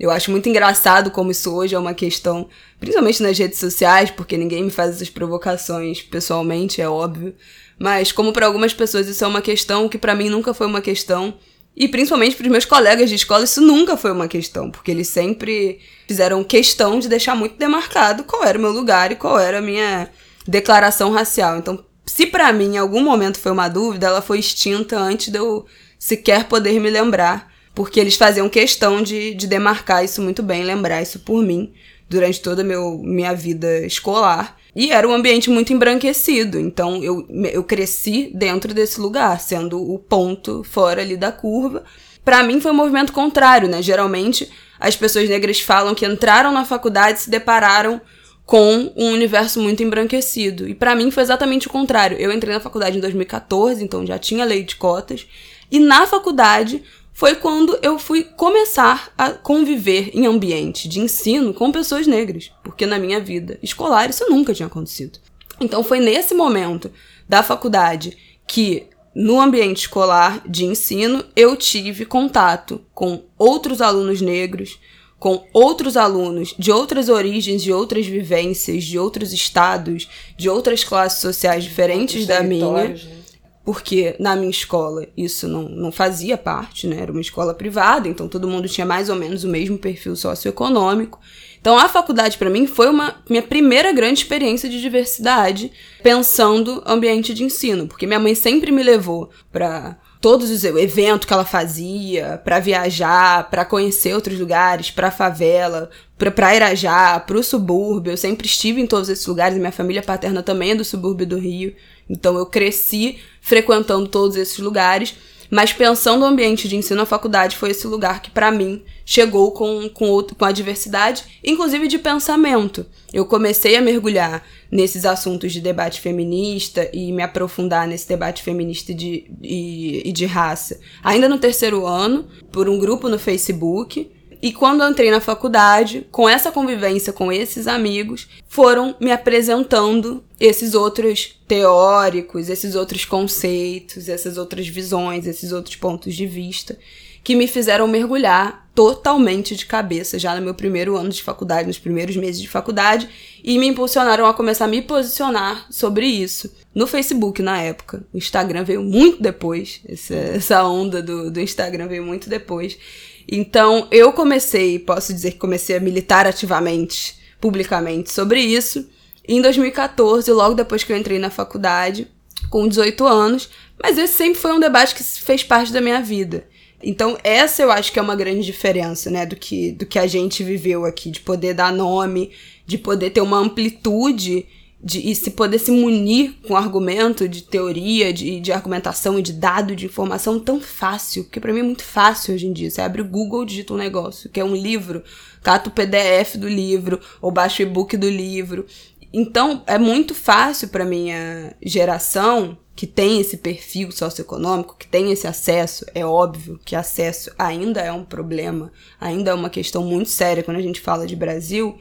Eu acho muito engraçado como isso hoje é uma questão, principalmente nas redes sociais, porque ninguém me faz essas provocações pessoalmente, é óbvio. Mas como para algumas pessoas isso é uma questão que para mim nunca foi uma questão, e principalmente para os meus colegas de escola isso nunca foi uma questão, porque eles sempre fizeram questão de deixar muito demarcado qual era o meu lugar e qual era a minha declaração racial. Então, se para mim em algum momento foi uma dúvida, ela foi extinta antes de eu sequer poder me lembrar porque eles faziam questão de, de demarcar isso muito bem, lembrar isso por mim durante toda a minha vida escolar. E era um ambiente muito embranquecido, então eu, eu cresci dentro desse lugar, sendo o ponto fora ali da curva. Para mim foi um movimento contrário, né? Geralmente as pessoas negras falam que entraram na faculdade e se depararam com um universo muito embranquecido. E para mim foi exatamente o contrário. Eu entrei na faculdade em 2014, então já tinha lei de cotas, e na faculdade foi quando eu fui começar a conviver em ambiente de ensino com pessoas negras, porque na minha vida escolar isso nunca tinha acontecido. Então foi nesse momento da faculdade que no ambiente escolar de ensino eu tive contato com outros alunos negros, com outros alunos de outras origens, de outras vivências, de outros estados, de outras classes sociais diferentes da minha. Né? Porque na minha escola isso não, não fazia parte, né? Era uma escola privada, então todo mundo tinha mais ou menos o mesmo perfil socioeconômico. Então a faculdade para mim foi uma minha primeira grande experiência de diversidade, pensando ambiente de ensino, porque minha mãe sempre me levou para todos os eventos que ela fazia, para viajar, para conhecer outros lugares, para favela, para Irajá, para o subúrbio. Eu sempre estive em todos esses lugares, minha família paterna também é do subúrbio do Rio. Então eu cresci frequentando todos esses lugares, mas pensando no ambiente de ensino, a faculdade foi esse lugar que, para mim, chegou com, com, com a diversidade, inclusive de pensamento. Eu comecei a mergulhar nesses assuntos de debate feminista e me aprofundar nesse debate feminista de, e, e de raça ainda no terceiro ano, por um grupo no Facebook. E quando eu entrei na faculdade, com essa convivência com esses amigos, foram me apresentando esses outros teóricos, esses outros conceitos, essas outras visões, esses outros pontos de vista que me fizeram mergulhar totalmente de cabeça já no meu primeiro ano de faculdade, nos primeiros meses de faculdade, e me impulsionaram a começar a me posicionar sobre isso. No Facebook, na época. O Instagram veio muito depois, essa, onda do, do Instagram veio muito depois. Então, eu comecei, posso dizer que comecei a militar ativamente, publicamente, sobre isso em 2014, logo depois que eu entrei na faculdade, com 18 anos, mas esse sempre foi um debate que fez parte da minha vida. Então, essa eu acho que é uma grande diferença, né, do que, do que a gente viveu aqui, de poder dar nome, de poder ter uma amplitude de, e se poder se munir com argumento de teoria, de, de argumentação e de dado, de informação tão fácil, porque para mim é muito fácil hoje em dia. Você abre o Google, digita um negócio, que é um livro, cata o PDF do livro, ou baixa o e-book do livro. Então, é muito fácil para minha geração que tem esse perfil socioeconômico, que tem esse acesso, é óbvio que acesso ainda é um problema, ainda é uma questão muito séria quando a gente fala de Brasil,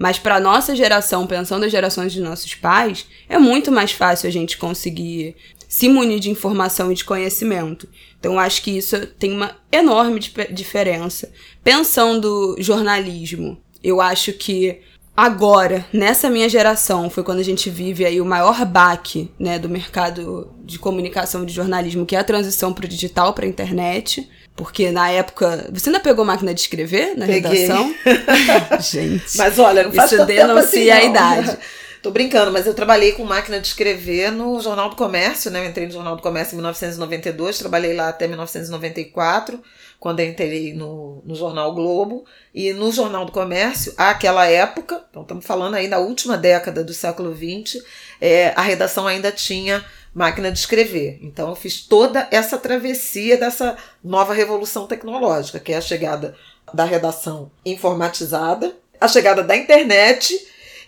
mas para nossa geração, pensando as gerações de nossos pais, é muito mais fácil a gente conseguir se munir de informação e de conhecimento. Então, acho que isso tem uma enorme diferença. Pensando jornalismo, eu acho que agora, nessa minha geração, foi quando a gente vive aí o maior baque, né, do mercado de comunicação de jornalismo, que é a transição para o digital, para a internet. Porque na época. Você ainda pegou máquina de escrever na Peguei. redação? (laughs) gente. Mas olha, não faz Isso denuncia assim, a idade. (laughs) Tô brincando, mas eu trabalhei com máquina de escrever no Jornal do Comércio, né? Eu entrei no Jornal do Comércio em 1992, trabalhei lá até 1994 quando eu entrei no, no Jornal Globo. E no Jornal do Comércio, àquela época, então estamos falando aí da última década do século XX, é, a redação ainda tinha máquina de escrever. Então eu fiz toda essa travessia dessa nova revolução tecnológica, que é a chegada da redação informatizada, a chegada da internet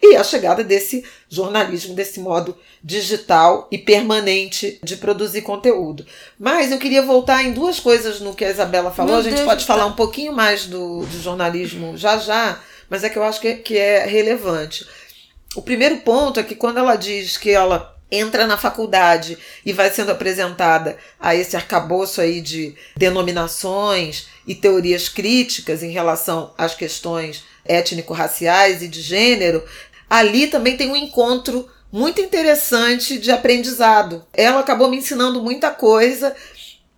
e a chegada desse jornalismo, desse modo digital e permanente de produzir conteúdo. Mas eu queria voltar em duas coisas no que a Isabela falou. Meu a gente Deus pode falar um pouquinho mais do, do jornalismo já já, mas é que eu acho que, que é relevante. O primeiro ponto é que quando ela diz que ela entra na faculdade e vai sendo apresentada a esse arcabouço aí de denominações e teorias críticas em relação às questões étnico-raciais e de gênero, ali também tem um encontro muito interessante de aprendizado. Ela acabou me ensinando muita coisa,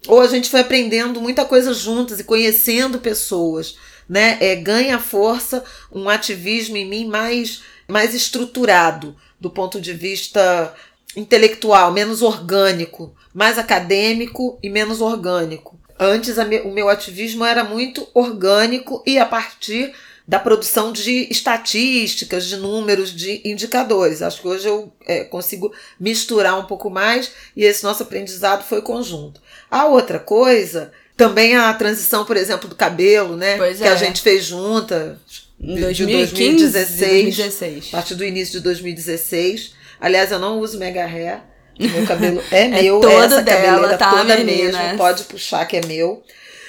ou a gente foi aprendendo muita coisa juntas e conhecendo pessoas. Né? É, ganha força um ativismo em mim mais, mais estruturado do ponto de vista intelectual, menos orgânico, mais acadêmico e menos orgânico. Antes me, o meu ativismo era muito orgânico e a partir da produção de estatísticas, de números, de indicadores. Acho que hoje eu é, consigo misturar um pouco mais e esse nosso aprendizado foi conjunto. A outra coisa, também a transição, por exemplo, do cabelo, né? Pois que é. a gente fez junta. Em de 2015, 2016, 2016. a partir do início de 2016. Aliás, eu não uso mega hair. Meu cabelo (laughs) é meu, todo essa dela, cabeleira tá, toda meninas? mesmo, pode puxar que é meu.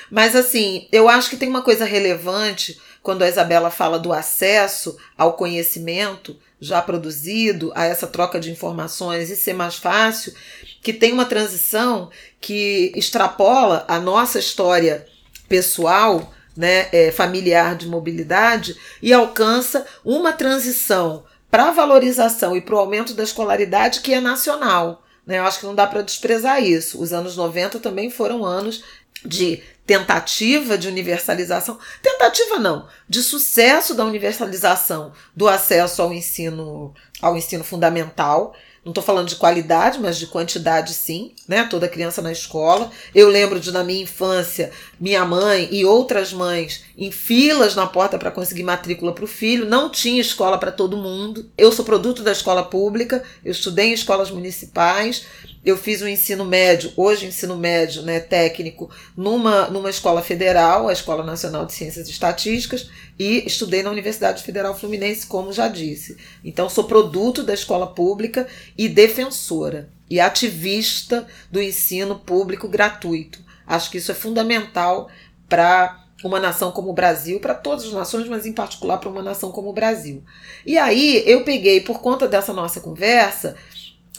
Mas assim, eu acho que tem uma coisa relevante quando a Isabela fala do acesso ao conhecimento já produzido, a essa troca de informações e ser mais fácil, que tem uma transição que extrapola a nossa história pessoal, né, é, familiar de mobilidade e alcança uma transição para a valorização e para o aumento da escolaridade que é nacional. Né? Eu acho que não dá para desprezar isso. Os anos 90 também foram anos de tentativa de universalização, tentativa não, de sucesso da universalização do acesso ao ensino, ao ensino fundamental. Não estou falando de qualidade, mas de quantidade sim, né? Toda criança na escola. Eu lembro de, na minha infância, minha mãe e outras mães em filas na porta para conseguir matrícula para o filho. Não tinha escola para todo mundo. Eu sou produto da escola pública, eu estudei em escolas municipais, eu fiz o ensino médio, hoje ensino médio né, técnico, numa, numa escola federal, a Escola Nacional de Ciências e Estatísticas, e estudei na Universidade Federal Fluminense, como já disse. Então, sou produto da escola pública e defensora e ativista do ensino público gratuito. Acho que isso é fundamental para uma nação como o Brasil, para todas as nações, mas em particular para uma nação como o Brasil. E aí eu peguei, por conta dessa nossa conversa,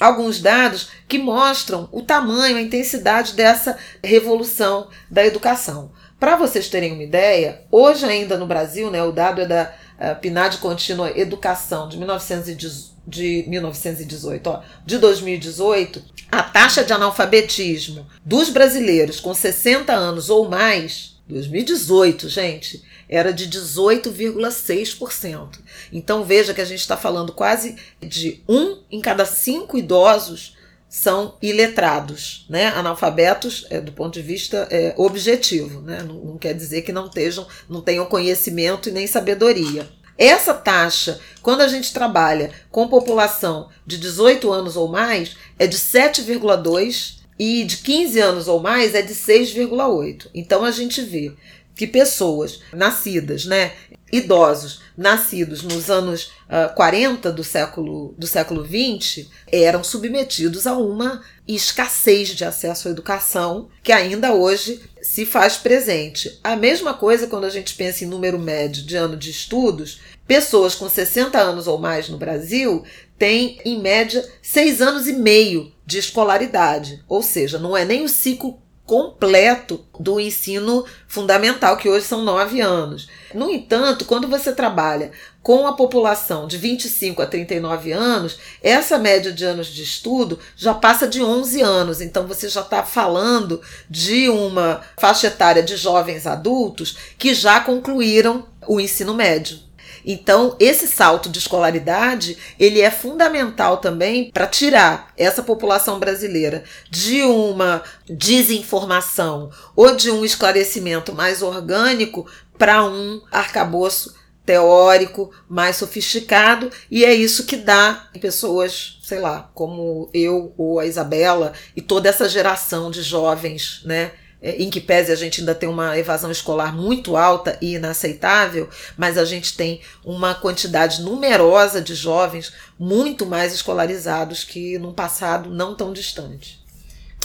alguns dados que mostram o tamanho, a intensidade dessa revolução da educação. Para vocês terem uma ideia, hoje ainda no Brasil, né, o dado é da uh, PNAD Contínua Educação de 1918, de 1918, ó, de 2018, a taxa de analfabetismo dos brasileiros com 60 anos ou mais, 2018, gente, era de 18,6%. Então veja que a gente está falando quase de um em cada cinco idosos são iletrados, né? analfabetos é, do ponto de vista é, objetivo. Né? Não, não quer dizer que não, estejam, não tenham conhecimento e nem sabedoria. Essa taxa, quando a gente trabalha com população de 18 anos ou mais, é de 7,2 e de 15 anos ou mais é de 6,8. Então a gente vê que pessoas nascidas, né, idosos nascidos nos anos uh, 40 do século, do século 20 eram submetidos a uma escassez de acesso à educação que ainda hoje se faz presente. A mesma coisa quando a gente pensa em número médio de ano de estudos, pessoas com 60 anos ou mais no Brasil têm, em média, seis anos e meio de escolaridade, ou seja, não é nem o ciclo completo do ensino fundamental, que hoje são nove anos. No entanto, quando você trabalha com a população de 25 a 39 anos, essa média de anos de estudo já passa de 11 anos. Então, você já está falando de uma faixa etária de jovens adultos que já concluíram o ensino médio. Então, esse salto de escolaridade, ele é fundamental também para tirar essa população brasileira de uma desinformação ou de um esclarecimento mais orgânico para um arcabouço teórico mais sofisticado e é isso que dá em pessoas, sei lá, como eu ou a Isabela e toda essa geração de jovens, né? Em que pese a gente ainda tem uma evasão escolar muito alta e inaceitável, mas a gente tem uma quantidade numerosa de jovens muito mais escolarizados que num passado não tão distante.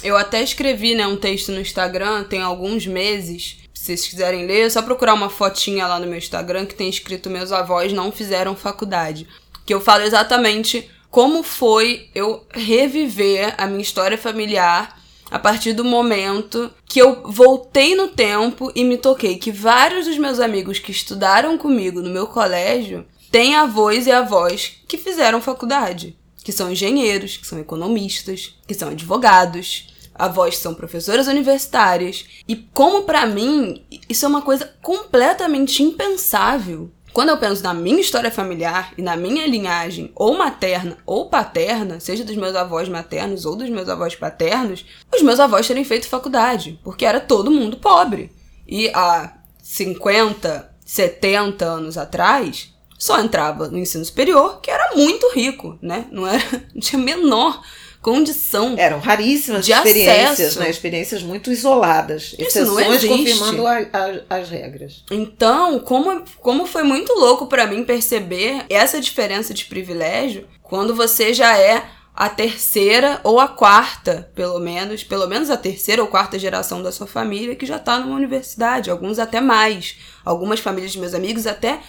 Eu até escrevi né, um texto no Instagram, tem alguns meses. Se vocês quiserem ler, é só procurar uma fotinha lá no meu Instagram que tem escrito Meus avós não fizeram faculdade. Que eu falo exatamente como foi eu reviver a minha história familiar a partir do momento que eu voltei no tempo e me toquei que vários dos meus amigos que estudaram comigo no meu colégio têm avós e avós que fizeram faculdade, que são engenheiros, que são economistas, que são advogados, avós que são professoras universitárias. E como para mim, isso é uma coisa completamente impensável quando eu penso na minha história familiar e na minha linhagem, ou materna ou paterna, seja dos meus avós maternos ou dos meus avós paternos, os meus avós terem feito faculdade, porque era todo mundo pobre. E há 50, 70 anos atrás, só entrava no ensino superior, que era muito rico, né? Não, era, (laughs) não tinha menor condição. Eram raríssimas de experiências, acesso. né? Experiências muito isoladas. Isso exceções confirmando a, a, as regras. Então, como, como foi muito louco para mim perceber essa diferença de privilégio quando você já é a terceira ou a quarta, pelo menos, pelo menos a terceira ou quarta geração da sua família que já está numa universidade, alguns até mais. Algumas famílias de meus amigos até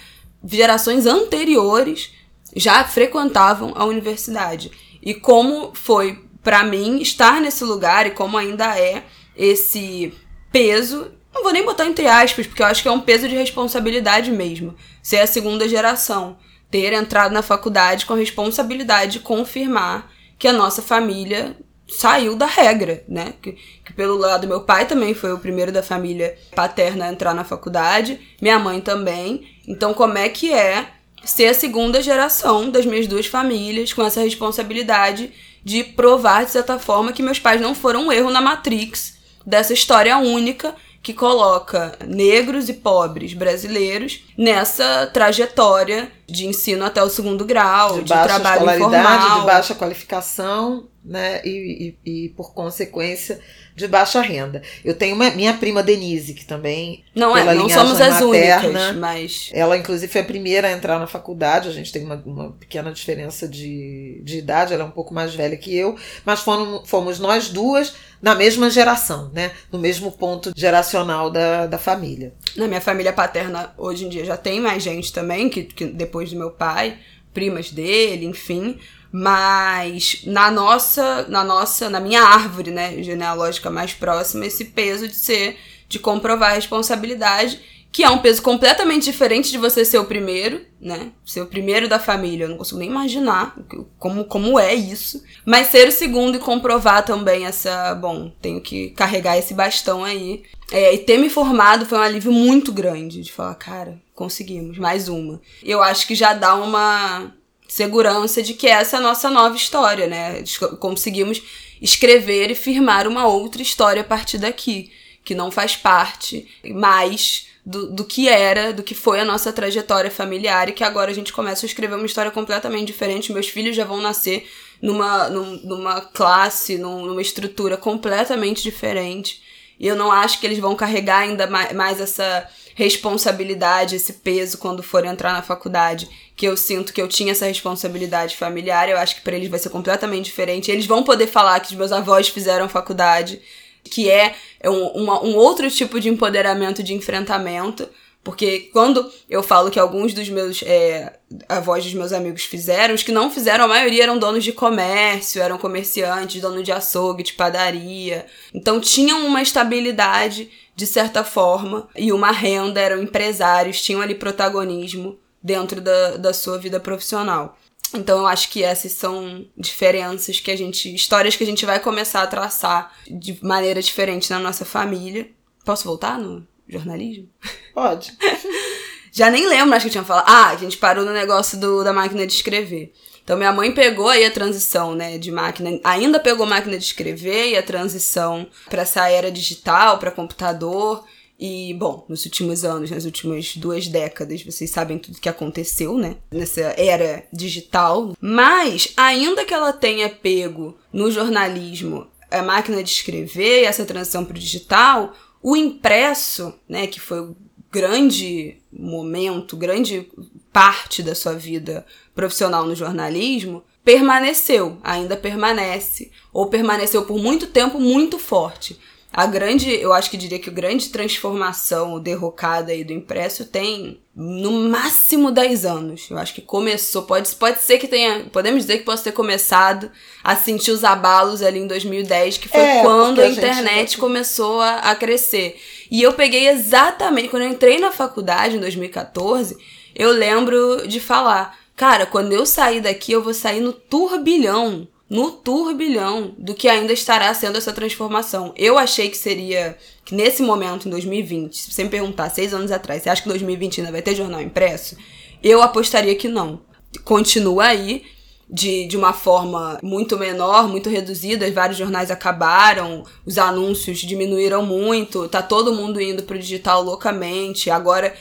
gerações anteriores já frequentavam a universidade. E como foi para mim estar nesse lugar e como ainda é esse peso, não vou nem botar entre aspas, porque eu acho que é um peso de responsabilidade mesmo. Ser a segunda geração, ter entrado na faculdade com a responsabilidade de confirmar que a nossa família saiu da regra, né? Que, que, pelo lado meu pai também foi o primeiro da família paterna a entrar na faculdade, minha mãe também. Então, como é que é ser a segunda geração das minhas duas famílias com essa responsabilidade de provar, de certa forma, que meus pais não foram um erro na Matrix dessa história única que coloca negros e pobres brasileiros nessa trajetória de ensino até o segundo grau, de, de trabalho informal. de baixa qualificação, né, e, e, e por consequência de baixa renda. Eu tenho uma, minha prima Denise, que também. Não é, não somos as materna, únicas, mas. Ela, inclusive, foi a primeira a entrar na faculdade. A gente tem uma, uma pequena diferença de, de idade, ela é um pouco mais velha que eu, mas fomos, fomos nós duas na mesma geração, né? No mesmo ponto geracional da, da família. Na minha família paterna, hoje em dia, já tem mais gente também, que, que depois do meu pai, primas dele, enfim. Mas na nossa, na nossa, na minha árvore, né, genealógica mais próxima, esse peso de ser, de comprovar a responsabilidade, que é um peso completamente diferente de você ser o primeiro, né? Ser o primeiro da família, eu não consigo nem imaginar como, como é isso. Mas ser o segundo e comprovar também essa, bom, tenho que carregar esse bastão aí. É, e ter me formado foi um alívio muito grande de falar, cara, conseguimos, mais uma. Eu acho que já dá uma segurança de que essa é a nossa nova história, né? Conseguimos escrever e firmar uma outra história a partir daqui, que não faz parte mais do, do que era, do que foi a nossa trajetória familiar e que agora a gente começa a escrever uma história completamente diferente. Meus filhos já vão nascer numa, numa classe, numa estrutura completamente diferente. E eu não acho que eles vão carregar ainda mais essa responsabilidade, esse peso quando forem entrar na faculdade, que eu sinto que eu tinha essa responsabilidade familiar, eu acho que para eles vai ser completamente diferente. Eles vão poder falar que os meus avós fizeram faculdade, que é um, uma, um outro tipo de empoderamento, de enfrentamento. Porque quando eu falo que alguns dos meus é, avós dos meus amigos fizeram, os que não fizeram, a maioria eram donos de comércio, eram comerciantes, dono de açougue, de padaria. Então tinham uma estabilidade de certa forma, e uma renda, eram empresários, tinham ali protagonismo dentro da, da sua vida profissional. Então eu acho que essas são diferenças que a gente. histórias que a gente vai começar a traçar de maneira diferente na nossa família. Posso voltar no jornalismo? Pode. (laughs) Já nem lembro acho que eu tinha falado. Ah, a gente parou no negócio do, da máquina de escrever. Então minha mãe pegou aí a transição, né, de máquina, ainda pegou máquina de escrever e a transição para essa era digital, para computador. E, bom, nos últimos anos, nas últimas duas décadas, vocês sabem tudo que aconteceu, né? Nessa era digital. Mas, ainda que ela tenha pego no jornalismo a máquina de escrever e essa transição para o digital, o impresso, né, que foi o grande momento, grande parte da sua vida profissional no jornalismo, permaneceu, ainda permanece, ou permaneceu por muito tempo muito forte. A grande, eu acho que diria que a grande transformação, derrocada aí do impresso tem no máximo 10 anos. Eu acho que começou, pode, pode ser que tenha, podemos dizer que possa ter começado a sentir os abalos ali em 2010, que foi é, quando a, a internet gente... começou a, a crescer. E eu peguei exatamente, quando eu entrei na faculdade em 2014, eu lembro de falar, cara, quando eu sair daqui, eu vou sair no turbilhão no turbilhão do que ainda estará sendo essa transformação. Eu achei que seria que nesse momento, em 2020, se você me perguntar seis anos atrás, você acha que 2020 ainda vai ter jornal impresso? Eu apostaria que não. Continua aí. de, de uma forma muito menor, muito reduzida. Vários jornais acabaram, os anúncios diminuíram muito, tá todo mundo indo para o digital loucamente. Agora,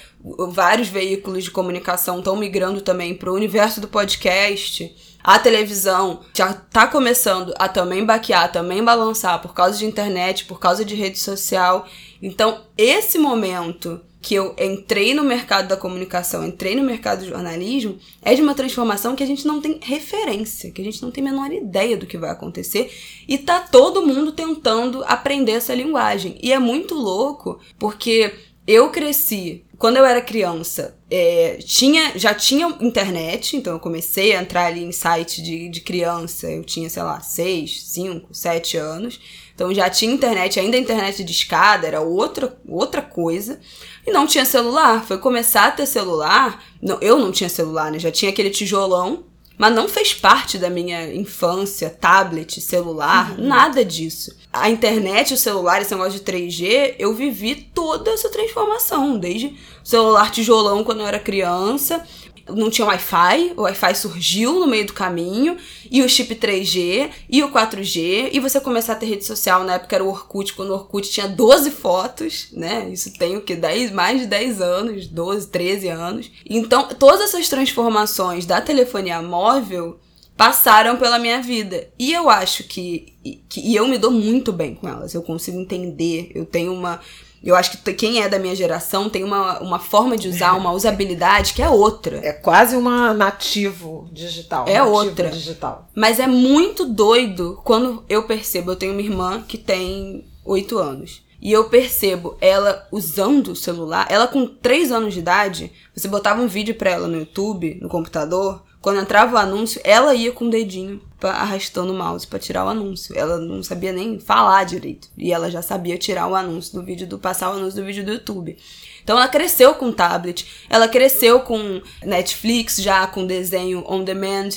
vários veículos de comunicação estão migrando também para o universo do podcast. A televisão já tá começando a também baquear, também balançar por causa de internet, por causa de rede social. Então, esse momento que eu entrei no mercado da comunicação, entrei no mercado do jornalismo, é de uma transformação que a gente não tem referência, que a gente não tem a menor ideia do que vai acontecer, e tá todo mundo tentando aprender essa linguagem. E é muito louco, porque eu cresci, quando eu era criança, é, tinha, já tinha internet, então eu comecei a entrar ali em site de, de criança, eu tinha, sei lá, 6, 5, 7 anos. Então já tinha internet, ainda a internet de escada era outra, outra coisa. E não tinha celular. Foi começar a ter celular. Não, eu não tinha celular, né? Já tinha aquele tijolão. Mas não fez parte da minha infância, tablet, celular, uhum. nada disso. A internet, o celular, esse negócio de 3G, eu vivi toda essa transformação. Desde celular tijolão quando eu era criança, não tinha Wi-Fi, o Wi-Fi surgiu no meio do caminho, e o chip 3G, e o 4G, e você começar a ter rede social, na época era o Orkut, quando o Orkut tinha 12 fotos, né? Isso tem o que? 10, mais de 10 anos, 12, 13 anos. Então, todas essas transformações da telefonia móvel passaram pela minha vida. E eu acho que, que e eu me dou muito bem com elas. Eu consigo entender, eu tenho uma eu acho que quem é da minha geração tem uma, uma forma de usar, uma usabilidade que é outra. É quase uma nativo digital. É nativo outra. digital. Mas é muito doido quando eu percebo. Eu tenho uma irmã que tem oito anos. E eu percebo ela usando o celular. Ela com três anos de idade, você botava um vídeo pra ela no YouTube, no computador. Quando entrava o anúncio, ela ia com o dedinho arrastando o mouse para tirar o anúncio. Ela não sabia nem falar direito. E ela já sabia tirar o anúncio do vídeo do passar o anúncio do vídeo do YouTube. Então ela cresceu com tablet, ela cresceu com Netflix já com desenho on demand.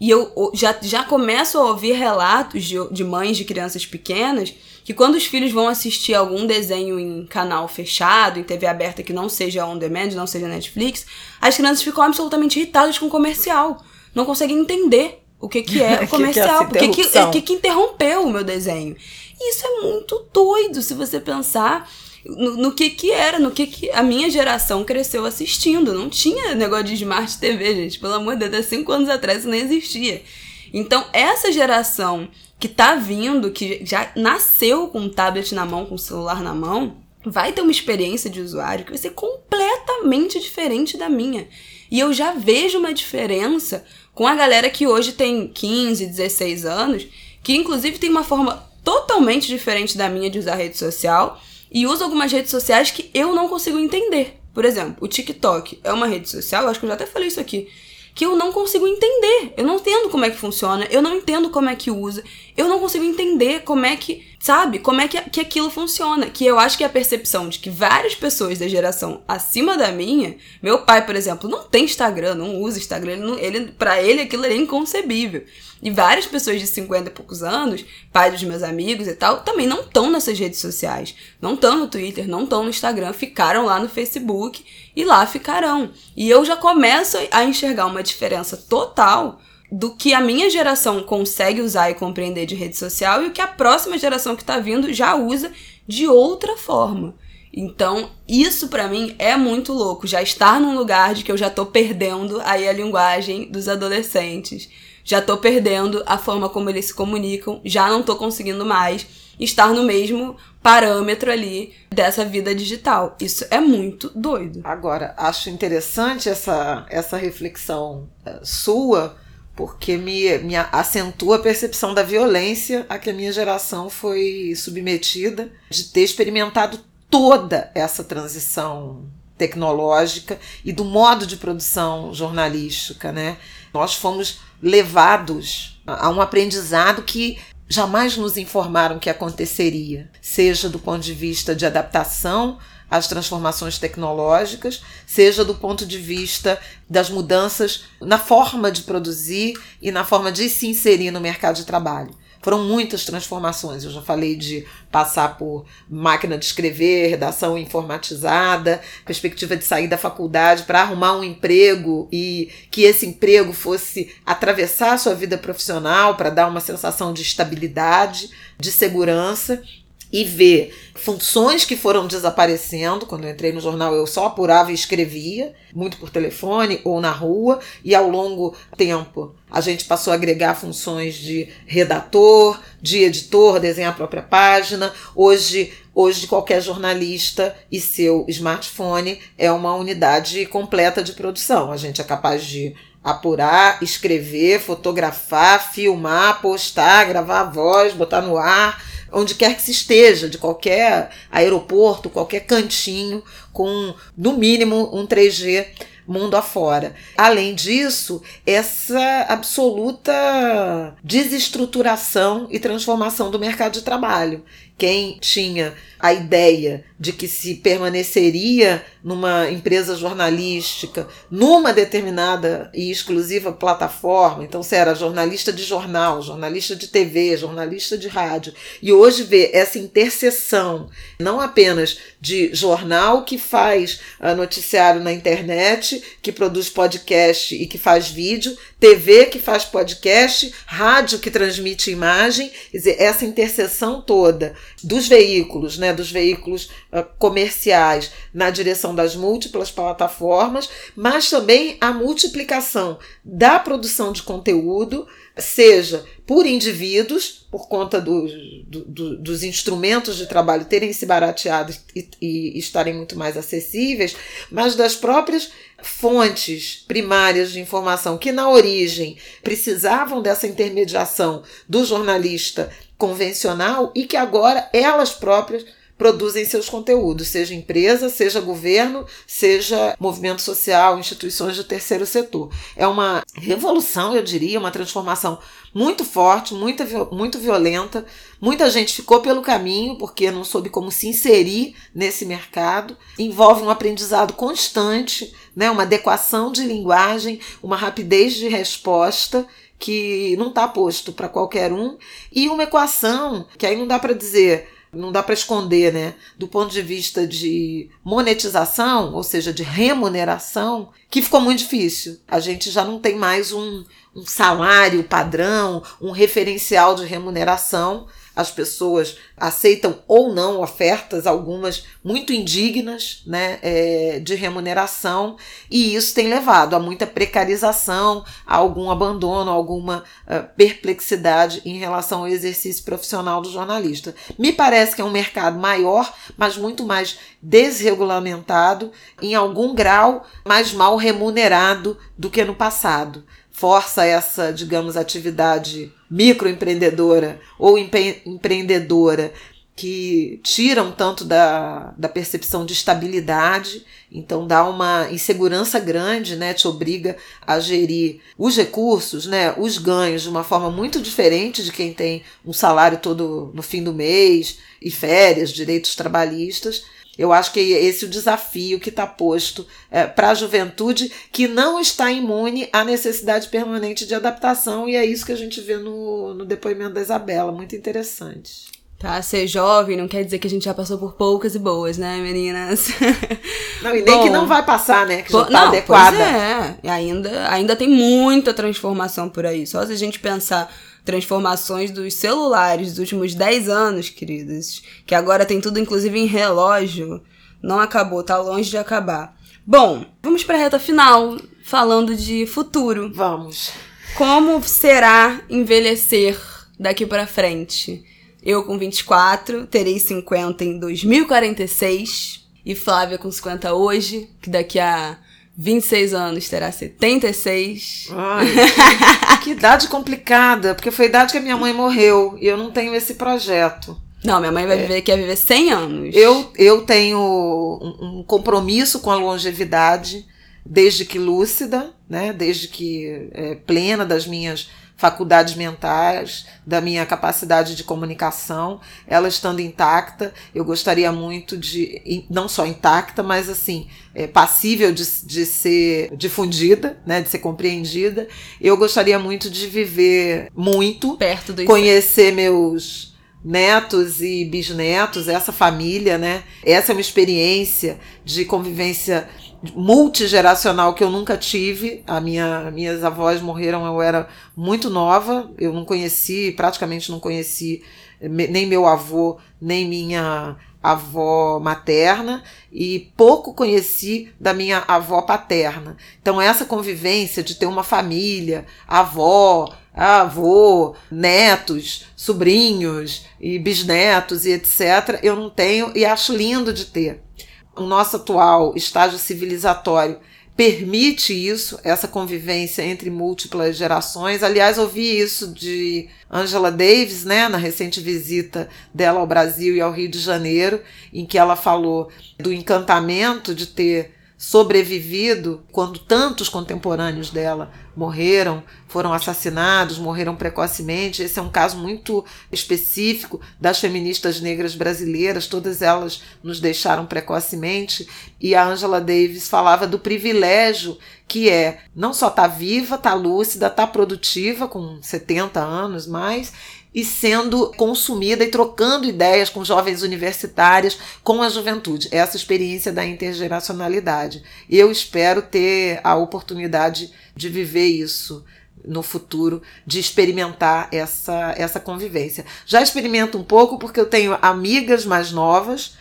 E eu já, já começo a ouvir relatos de, de mães de crianças pequenas que quando os filhos vão assistir algum desenho em canal fechado, em TV aberta que não seja on demand, não seja Netflix, as crianças ficam absolutamente irritadas com o comercial. Não conseguem entender o que, que é (laughs) o comercial, o que, que, que, que interrompeu o meu desenho. E isso é muito doido se você pensar no, no, que que era, no que que a minha geração cresceu assistindo. Não tinha negócio de Smart TV, gente. Pelo amor de Deus, há cinco anos atrás isso nem existia. Então, essa geração que tá vindo, que já nasceu com um tablet na mão, com um celular na mão, vai ter uma experiência de usuário que vai ser completamente diferente da minha. E eu já vejo uma diferença com a galera que hoje tem 15, 16 anos, que inclusive tem uma forma totalmente diferente da minha de usar rede social e usa algumas redes sociais que eu não consigo entender. Por exemplo, o TikTok é uma rede social, acho que eu já até falei isso aqui, que eu não consigo entender. Eu não entendo como é que funciona, eu não entendo como é que usa, eu não consigo entender como é que, sabe, como é que, que aquilo funciona. Que eu acho que a percepção de que várias pessoas da geração acima da minha, meu pai, por exemplo, não tem Instagram, não usa Instagram, ele, ele para ele aquilo é inconcebível. E várias pessoas de 50 e poucos anos, pais dos meus amigos e tal, também não estão nessas redes sociais. Não estão no Twitter, não estão no Instagram, ficaram lá no Facebook e lá ficarão. E eu já começo a enxergar uma diferença total do que a minha geração consegue usar e compreender de rede social e o que a próxima geração que está vindo já usa de outra forma. Então, isso para mim é muito louco, já estar num lugar de que eu já tô perdendo aí a linguagem dos adolescentes, já tô perdendo a forma como eles se comunicam, já não tô conseguindo mais estar no mesmo parâmetro ali dessa vida digital. Isso é muito doido. Agora, acho interessante essa, essa reflexão uh, sua, porque me, me acentua a percepção da violência a que a minha geração foi submetida, de ter experimentado toda essa transição tecnológica e do modo de produção jornalística, né? Nós fomos levados a um aprendizado que jamais nos informaram que aconteceria, seja do ponto de vista de adaptação às transformações tecnológicas, seja do ponto de vista das mudanças na forma de produzir e na forma de se inserir no mercado de trabalho. Foram muitas transformações. Eu já falei de passar por máquina de escrever, redação informatizada, perspectiva de sair da faculdade para arrumar um emprego e que esse emprego fosse atravessar a sua vida profissional para dar uma sensação de estabilidade, de segurança e ver funções que foram desaparecendo. Quando eu entrei no jornal, eu só apurava e escrevia, muito por telefone ou na rua, e ao longo tempo a gente passou a agregar funções de redator, de editor, desenhar a própria página. Hoje, hoje qualquer jornalista e seu smartphone é uma unidade completa de produção. A gente é capaz de apurar, escrever, fotografar, filmar, postar, gravar a voz, botar no ar onde quer que se esteja, de qualquer aeroporto, qualquer cantinho, com no mínimo um 3G mundo afora. Além disso, essa absoluta desestruturação e transformação do mercado de trabalho. Quem tinha a ideia de que se permaneceria numa empresa jornalística, numa determinada e exclusiva plataforma, então você era jornalista de jornal, jornalista de TV, jornalista de rádio, e hoje vê essa interseção, não apenas de jornal que faz uh, noticiário na internet, que produz podcast e que faz vídeo, TV que faz podcast, rádio que transmite imagem, quer dizer, essa interseção toda dos veículos, né, dos veículos uh, comerciais na direção das múltiplas plataformas, mas também a multiplicação da produção de conteúdo, seja por indivíduos, por conta dos, do, dos instrumentos de trabalho terem se barateado e, e estarem muito mais acessíveis, mas das próprias fontes primárias de informação que na origem precisavam dessa intermediação do jornalista convencional e que agora elas próprias produzem seus conteúdos, seja empresa, seja governo, seja movimento social, instituições do terceiro setor. É uma revolução, eu diria, uma transformação muito forte, muito, muito violenta. Muita gente ficou pelo caminho porque não soube como se inserir nesse mercado. Envolve um aprendizado constante, né, uma adequação de linguagem, uma rapidez de resposta que não está posto para qualquer um e uma equação que aí não dá para dizer não dá para esconder, né? Do ponto de vista de monetização, ou seja, de remuneração, que ficou muito difícil. A gente já não tem mais um, um salário padrão, um referencial de remuneração as pessoas aceitam ou não ofertas, algumas muito indignas né, é, de remuneração, e isso tem levado a muita precarização, a algum abandono, a alguma uh, perplexidade em relação ao exercício profissional do jornalista. Me parece que é um mercado maior, mas muito mais desregulamentado, em algum grau mais mal remunerado do que no passado força essa, digamos, atividade microempreendedora ou empre empreendedora que tiram tanto da, da percepção de estabilidade, então dá uma insegurança grande, né? Te obriga a gerir os recursos, né? Os ganhos de uma forma muito diferente de quem tem um salário todo no fim do mês e férias, direitos trabalhistas. Eu acho que esse é o desafio que está posto é, para a juventude que não está imune à necessidade permanente de adaptação, e é isso que a gente vê no, no depoimento da Isabela. Muito interessante. Tá, ser jovem não quer dizer que a gente já passou por poucas e boas, né, meninas? (laughs) Não, e nem Bom, que não vai passar, né? Que já tá não, adequada. Pois é, ainda, ainda tem muita transformação por aí. Só se a gente pensar transformações dos celulares dos últimos 10 anos, queridas, que agora tem tudo inclusive em relógio, não acabou, tá longe de acabar. Bom, vamos para a reta final, falando de futuro. Vamos. Como será envelhecer daqui para frente? Eu com 24, terei 50 em 2046 e Flávia com 50 hoje, que daqui a 26 anos, terá 76. Ai, que, que idade complicada, porque foi a idade que a minha mãe morreu e eu não tenho esse projeto. Não, minha mãe vai é. viver, quer viver 100 anos. Eu, eu tenho um, um compromisso com a longevidade. desde que lúcida, né? Desde que é, plena das minhas faculdades mentais, da minha capacidade de comunicação, ela estando intacta, eu gostaria muito de, não só intacta, mas assim, é, passível de, de ser difundida, né, de ser compreendida. Eu gostaria muito de viver muito, perto do conhecer meus netos e bisnetos, essa família, né? Essa é uma experiência de convivência multigeracional que eu nunca tive. A minha, minhas avós morreram, eu era muito nova, eu não conheci, praticamente não conheci nem meu avô, nem minha avó materna e pouco conheci da minha avó paterna. Então essa convivência de ter uma família, avó, avô, netos, sobrinhos e bisnetos e etc, eu não tenho e acho lindo de ter o nosso atual estágio civilizatório permite isso, essa convivência entre múltiplas gerações. Aliás, ouvi isso de Angela Davis, né, na recente visita dela ao Brasil e ao Rio de Janeiro, em que ela falou do encantamento de ter sobrevivido quando tantos contemporâneos dela morreram, foram assassinados, morreram precocemente. Esse é um caso muito específico das feministas negras brasileiras, todas elas nos deixaram precocemente. E a Angela Davis falava do privilégio que é não só estar tá viva, estar tá lúcida, estar tá produtiva com 70 anos mais e sendo consumida e trocando ideias com jovens universitários, com a juventude. Essa experiência da intergeracionalidade. Eu espero ter a oportunidade de viver isso no futuro, de experimentar essa, essa convivência. Já experimento um pouco porque eu tenho amigas mais novas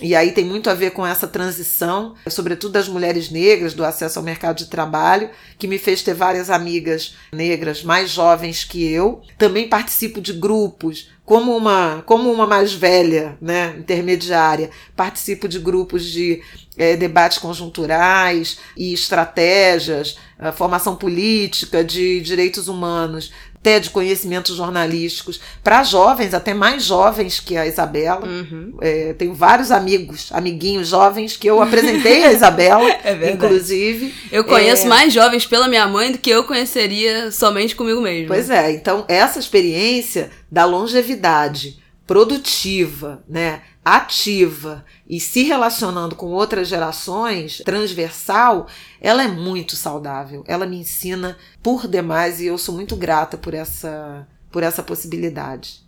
e aí tem muito a ver com essa transição, sobretudo das mulheres negras, do acesso ao mercado de trabalho, que me fez ter várias amigas negras mais jovens que eu. Também participo de grupos, como uma, como uma mais velha, né, intermediária, participo de grupos de é, debates conjunturais e estratégias, formação política, de direitos humanos, até de conhecimentos jornalísticos para jovens, até mais jovens que a Isabela. Uhum. É, tenho vários amigos, amiguinhos jovens que eu apresentei a (laughs) Isabela, é inclusive. Eu conheço é... mais jovens pela minha mãe do que eu conheceria somente comigo mesmo. Pois é, então essa experiência da longevidade produtiva, né, ativa e se relacionando com outras gerações, transversal, ela é muito saudável. Ela me ensina por demais e eu sou muito grata por essa por essa possibilidade.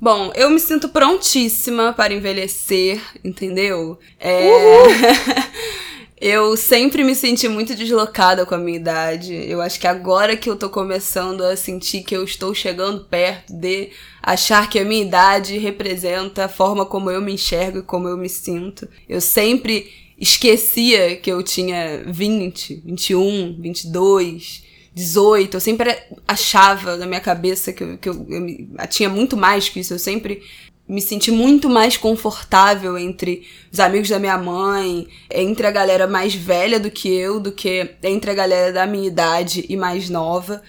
Bom, eu me sinto prontíssima para envelhecer, entendeu? É... (laughs) Eu sempre me senti muito deslocada com a minha idade. Eu acho que agora que eu tô começando a sentir que eu estou chegando perto de achar que a minha idade representa a forma como eu me enxergo e como eu me sinto. Eu sempre esquecia que eu tinha 20, 21, 22, 18. Eu sempre achava na minha cabeça que eu, que eu, eu, eu tinha muito mais que isso. Eu sempre me senti muito mais confortável entre os amigos da minha mãe, entre a galera mais velha do que eu, do que entre a galera da minha idade e mais nova.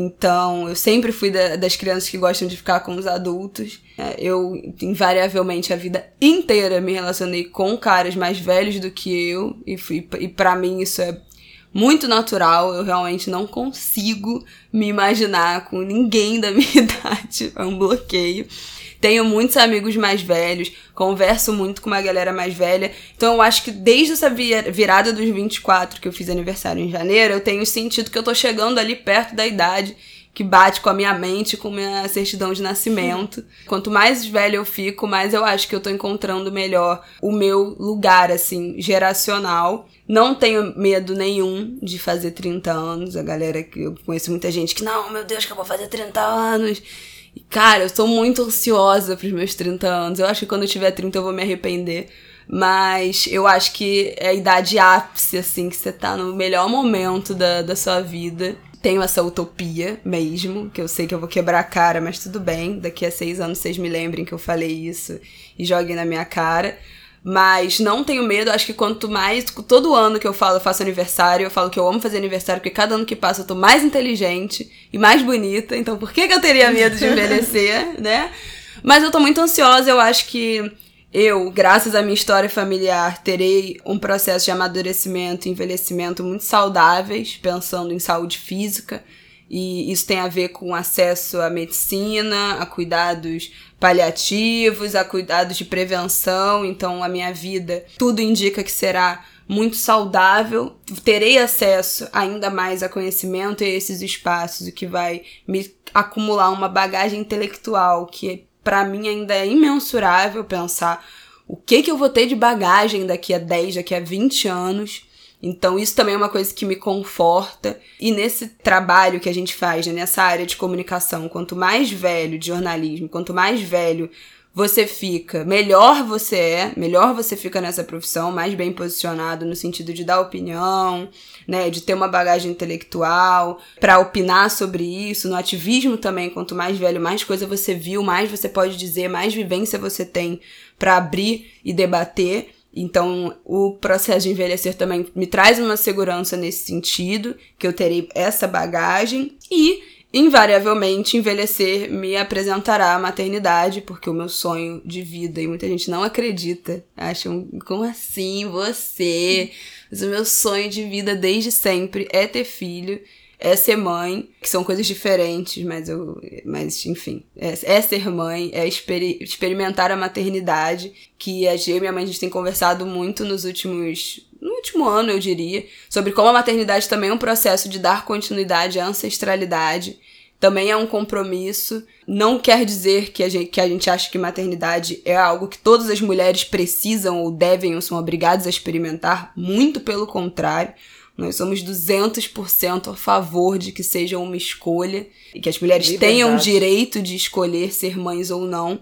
Então, eu sempre fui da, das crianças que gostam de ficar com os adultos. É, eu, invariavelmente, a vida inteira me relacionei com caras mais velhos do que eu, e, fui, e para mim isso é muito natural. Eu realmente não consigo me imaginar com ninguém da minha (laughs) idade. É um bloqueio. Tenho muitos amigos mais velhos, converso muito com uma galera mais velha. Então eu acho que desde essa virada dos 24, que eu fiz aniversário em janeiro, eu tenho sentido que eu tô chegando ali perto da idade que bate com a minha mente, com minha certidão de nascimento. Quanto mais velha eu fico, mais eu acho que eu tô encontrando melhor o meu lugar, assim, geracional. Não tenho medo nenhum de fazer 30 anos. A galera que eu conheço muita gente que, não, meu Deus, que eu vou fazer 30 anos. Cara, eu sou muito ansiosa pros meus 30 anos. Eu acho que quando eu tiver 30 eu vou me arrepender. Mas eu acho que é a idade ápice, assim, que você tá no melhor momento da, da sua vida. Tenho essa utopia mesmo, que eu sei que eu vou quebrar a cara, mas tudo bem. Daqui a seis anos vocês me lembrem que eu falei isso e joguem na minha cara. Mas não tenho medo, acho que quanto mais. Todo ano que eu falo, eu faço aniversário, eu falo que eu amo fazer aniversário, porque cada ano que passa eu tô mais inteligente e mais bonita. Então por que, que eu teria medo de envelhecer, (laughs) né? Mas eu tô muito ansiosa, eu acho que eu, graças à minha história familiar, terei um processo de amadurecimento e envelhecimento muito saudáveis, pensando em saúde física. E isso tem a ver com acesso à medicina, a cuidados paliativos, a cuidados de prevenção. Então, a minha vida, tudo indica que será muito saudável. Terei acesso ainda mais a conhecimento e a esses espaços, o que vai me acumular uma bagagem intelectual que para mim ainda é imensurável pensar o que que eu vou ter de bagagem daqui a 10, daqui a 20 anos. Então, isso também é uma coisa que me conforta. E nesse trabalho que a gente faz, né, nessa área de comunicação, quanto mais velho de jornalismo, quanto mais velho você fica, melhor você é, melhor você fica nessa profissão, mais bem posicionado no sentido de dar opinião, né, de ter uma bagagem intelectual para opinar sobre isso. No ativismo também, quanto mais velho, mais coisa você viu, mais você pode dizer, mais vivência você tem para abrir e debater. Então, o processo de envelhecer também me traz uma segurança nesse sentido, que eu terei essa bagagem e invariavelmente envelhecer me apresentará à maternidade, porque o meu sonho de vida, e muita gente não acredita, acham, como assim você? Mas o meu sonho de vida desde sempre é ter filho, é ser mãe, que são coisas diferentes, mas eu. Mas, enfim. É, é ser mãe, é exper experimentar a maternidade, que a G e minha mãe a gente tem conversado muito nos últimos no último ano, eu diria, sobre como a maternidade também é um processo de dar continuidade à ancestralidade. Também é um compromisso. Não quer dizer que a, gente, que a gente acha que maternidade é algo que todas as mulheres precisam ou devem ou são obrigadas a experimentar. Muito pelo contrário. Nós somos 200% a favor de que seja uma escolha e que as mulheres tenham o direito de escolher ser mães ou não.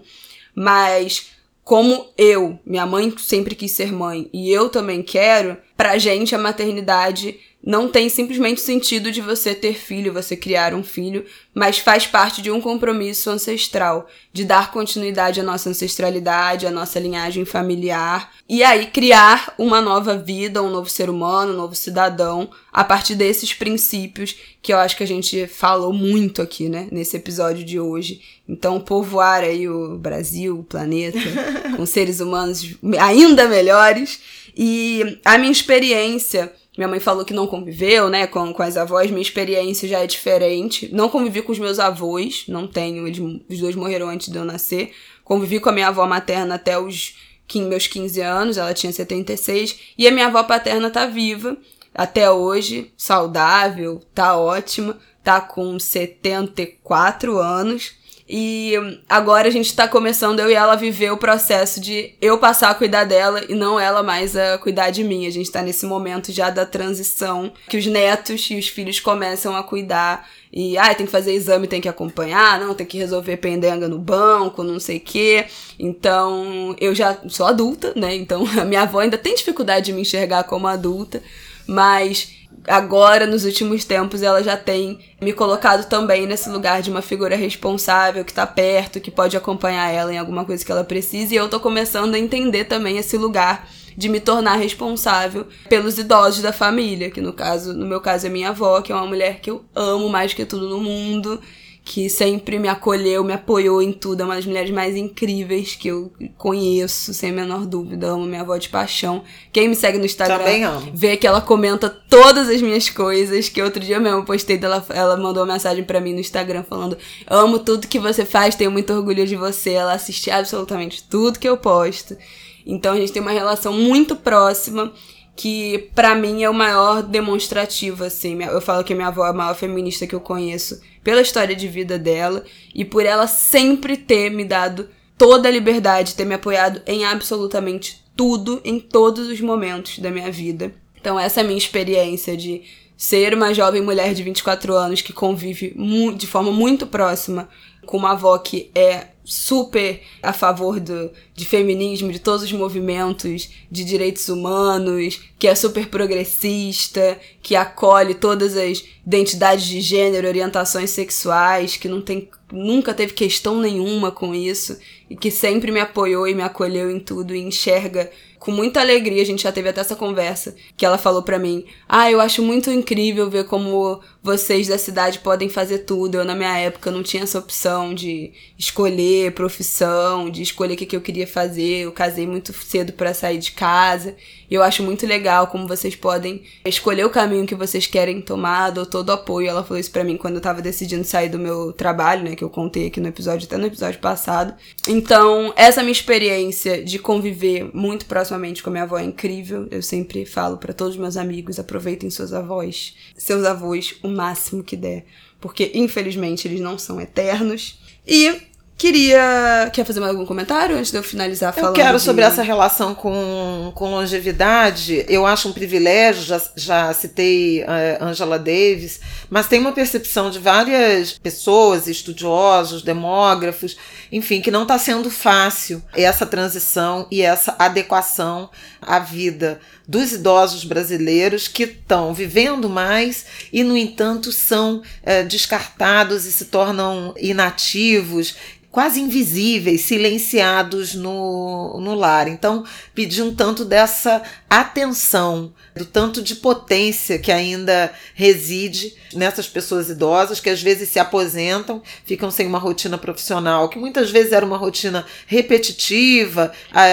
Mas como eu, minha mãe sempre quis ser mãe e eu também quero, pra gente a maternidade não tem simplesmente sentido de você ter filho, você criar um filho, mas faz parte de um compromisso ancestral, de dar continuidade à nossa ancestralidade, à nossa linhagem familiar, e aí criar uma nova vida, um novo ser humano, um novo cidadão, a partir desses princípios que eu acho que a gente falou muito aqui, né, nesse episódio de hoje. Então, povoar aí o Brasil, o planeta, (laughs) com seres humanos ainda melhores. E a minha experiência minha mãe falou que não conviveu, né, com, com as avós. Minha experiência já é diferente. Não convivi com os meus avós, não tenho. Eles, os dois morreram antes de eu nascer. Convivi com a minha avó materna até os meus 15 anos, ela tinha 76. E a minha avó paterna tá viva até hoje, saudável, tá ótima. Tá com 74 anos. E agora a gente tá começando, eu e ela, a viver o processo de eu passar a cuidar dela e não ela mais a cuidar de mim. A gente tá nesse momento já da transição, que os netos e os filhos começam a cuidar. E, ah, tem que fazer exame, tem que acompanhar, não, tem que resolver pendenga no banco, não sei o quê. Então, eu já sou adulta, né? Então, (laughs) a minha avó ainda tem dificuldade de me enxergar como adulta, mas agora, nos últimos tempos, ela já tem me colocado também nesse lugar de uma figura responsável, que tá perto, que pode acompanhar ela em alguma coisa que ela precise. E eu tô começando a entender também esse lugar de me tornar responsável pelos idosos da família, que no caso, no meu caso é minha avó, que é uma mulher que eu amo mais que tudo no mundo que sempre me acolheu, me apoiou em tudo. É uma das mulheres mais incríveis que eu conheço, sem a menor dúvida. Amo minha avó de paixão. Quem me segue no Instagram vê que ela comenta todas as minhas coisas. Que outro dia mesmo eu postei dela, ela mandou uma mensagem para mim no Instagram falando: Amo tudo que você faz, tenho muito orgulho de você. Ela assiste absolutamente tudo que eu posto. Então a gente tem uma relação muito próxima que para mim é o maior demonstrativo, assim. Eu falo que minha avó é a maior feminista que eu conheço pela história de vida dela e por ela sempre ter me dado toda a liberdade, ter me apoiado em absolutamente tudo, em todos os momentos da minha vida. Então, essa é a minha experiência de ser uma jovem mulher de 24 anos que convive de forma muito próxima com uma avó que é super a favor do, de feminismo, de todos os movimentos de direitos humanos, que é super progressista, que acolhe todas as identidades de gênero, orientações sexuais, que não tem nunca teve questão nenhuma com isso e que sempre me apoiou e me acolheu em tudo e enxerga com muita alegria, a gente já teve até essa conversa, que ela falou para mim: "Ah, eu acho muito incrível ver como vocês da cidade podem fazer tudo. Eu na minha época não tinha essa opção de escolher profissão, de escolher o que, que eu queria fazer. Eu casei muito cedo para sair de casa. E eu acho muito legal como vocês podem escolher o caminho que vocês querem tomar. Dou todo o apoio. Ela falou isso pra mim quando eu tava decidindo sair do meu trabalho, né? Que eu contei aqui no episódio, até no episódio passado. Então, essa minha experiência de conviver muito proximamente com a minha avó é incrível. Eu sempre falo para todos os meus amigos: aproveitem suas avós, seus avós, o máximo que der. Porque, infelizmente, eles não são eternos. E Queria. Quer fazer mais algum comentário antes de eu finalizar falando? Eu quero de... sobre essa relação com, com longevidade. Eu acho um privilégio, já, já citei uh, Angela Davis, mas tem uma percepção de várias pessoas, estudiosos, demógrafos, enfim, que não está sendo fácil essa transição e essa adequação à vida dos idosos brasileiros que estão vivendo mais e, no entanto, são é, descartados e se tornam inativos quase invisíveis, silenciados no, no lar. Então, pedi um tanto dessa atenção, do tanto de potência que ainda reside nessas pessoas idosas que às vezes se aposentam, ficam sem uma rotina profissional, que muitas vezes era uma rotina repetitiva,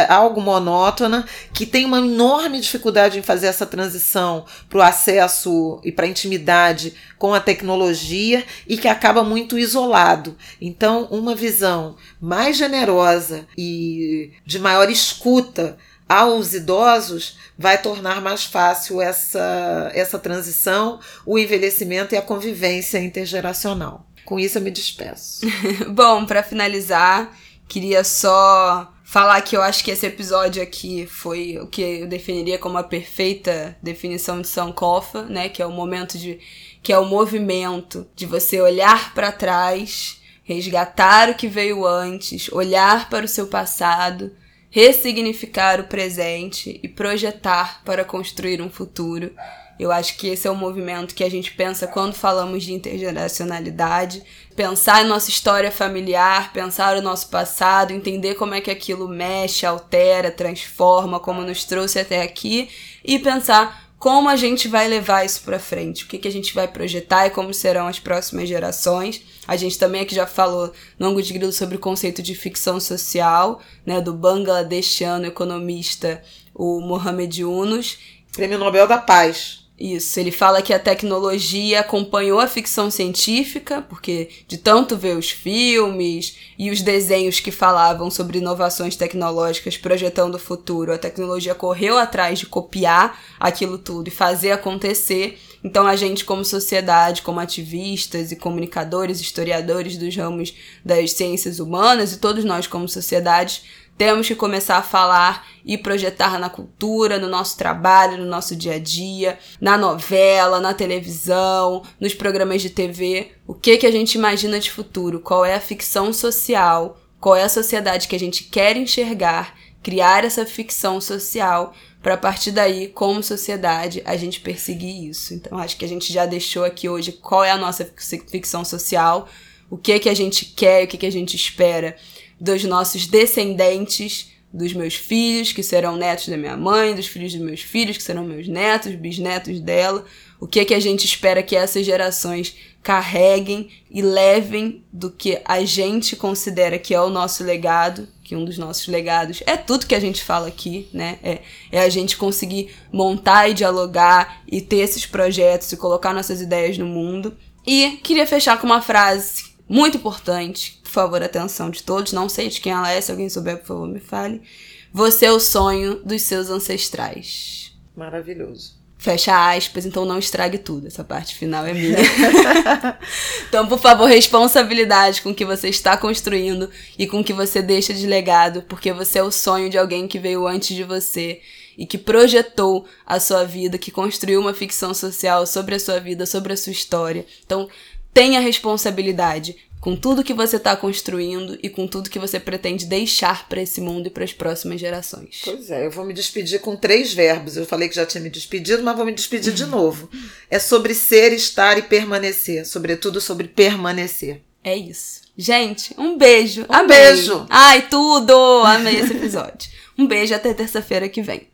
algo monótona, que tem uma enorme dificuldade em fazer essa transição para o acesso e para a intimidade com a tecnologia e que acaba muito isolado. Então, uma visão mais generosa e de maior escuta aos idosos vai tornar mais fácil essa, essa transição, o envelhecimento e a convivência intergeracional. Com isso eu me despeço. (laughs) Bom, para finalizar, queria só falar que eu acho que esse episódio aqui foi o que eu definiria como a perfeita definição de Sankofa, né, que é o momento de que é o movimento de você olhar para trás, resgatar o que veio antes, olhar para o seu passado, ressignificar o presente e projetar para construir um futuro. Eu acho que esse é o movimento que a gente pensa quando falamos de intergeracionalidade. Pensar em nossa história familiar, pensar o nosso passado, entender como é que aquilo mexe, altera, transforma, como nos trouxe até aqui e pensar como a gente vai levar isso para frente, o que, que a gente vai projetar e como serão as próximas gerações. A gente também aqui já falou no ângulo de grilo sobre o conceito de ficção social, né, do bangladeshiano economista o Mohamed Yunus. Prêmio Nobel da Paz. Isso, ele fala que a tecnologia acompanhou a ficção científica, porque de tanto ver os filmes e os desenhos que falavam sobre inovações tecnológicas projetando o futuro, a tecnologia correu atrás de copiar aquilo tudo e fazer acontecer. Então a gente, como sociedade, como ativistas e comunicadores, historiadores dos ramos das ciências humanas e todos nós como sociedade, temos que começar a falar e projetar na cultura, no nosso trabalho, no nosso dia a dia, na novela, na televisão, nos programas de TV. O que que a gente imagina de futuro? Qual é a ficção social? Qual é a sociedade que a gente quer enxergar? Criar essa ficção social para partir daí, como sociedade, a gente perseguir isso. Então, acho que a gente já deixou aqui hoje qual é a nossa ficção social, o que que a gente quer, o que que a gente espera dos nossos descendentes, dos meus filhos, que serão netos da minha mãe, dos filhos dos meus filhos, que serão meus netos, bisnetos dela. O que é que a gente espera que essas gerações carreguem e levem do que a gente considera que é o nosso legado, que um dos nossos legados é tudo que a gente fala aqui, né? É, é a gente conseguir montar e dialogar e ter esses projetos e colocar nossas ideias no mundo. E queria fechar com uma frase muito importante favor, atenção de todos. Não sei de quem ela é, se alguém souber, por favor, me fale. Você é o sonho dos seus ancestrais. Maravilhoso. Fecha aspas, então não estrague tudo. Essa parte final é (laughs) minha. então, por favor, responsabilidade com o que você está construindo e com o que você deixa de legado, porque você é o sonho de alguém que veio antes de você e que projetou a sua vida, que construiu uma ficção social sobre a sua vida, sobre a sua história. Então, tenha responsabilidade com tudo que você está construindo e com tudo que você pretende deixar para esse mundo e para as próximas gerações. Pois é, eu vou me despedir com três verbos. Eu falei que já tinha me despedido, mas vou me despedir de novo. É sobre ser, estar e permanecer, sobretudo sobre permanecer. É isso. Gente, um beijo. Um Amei. beijo. Ai, tudo! Amei esse episódio. um beijo até terça-feira que vem.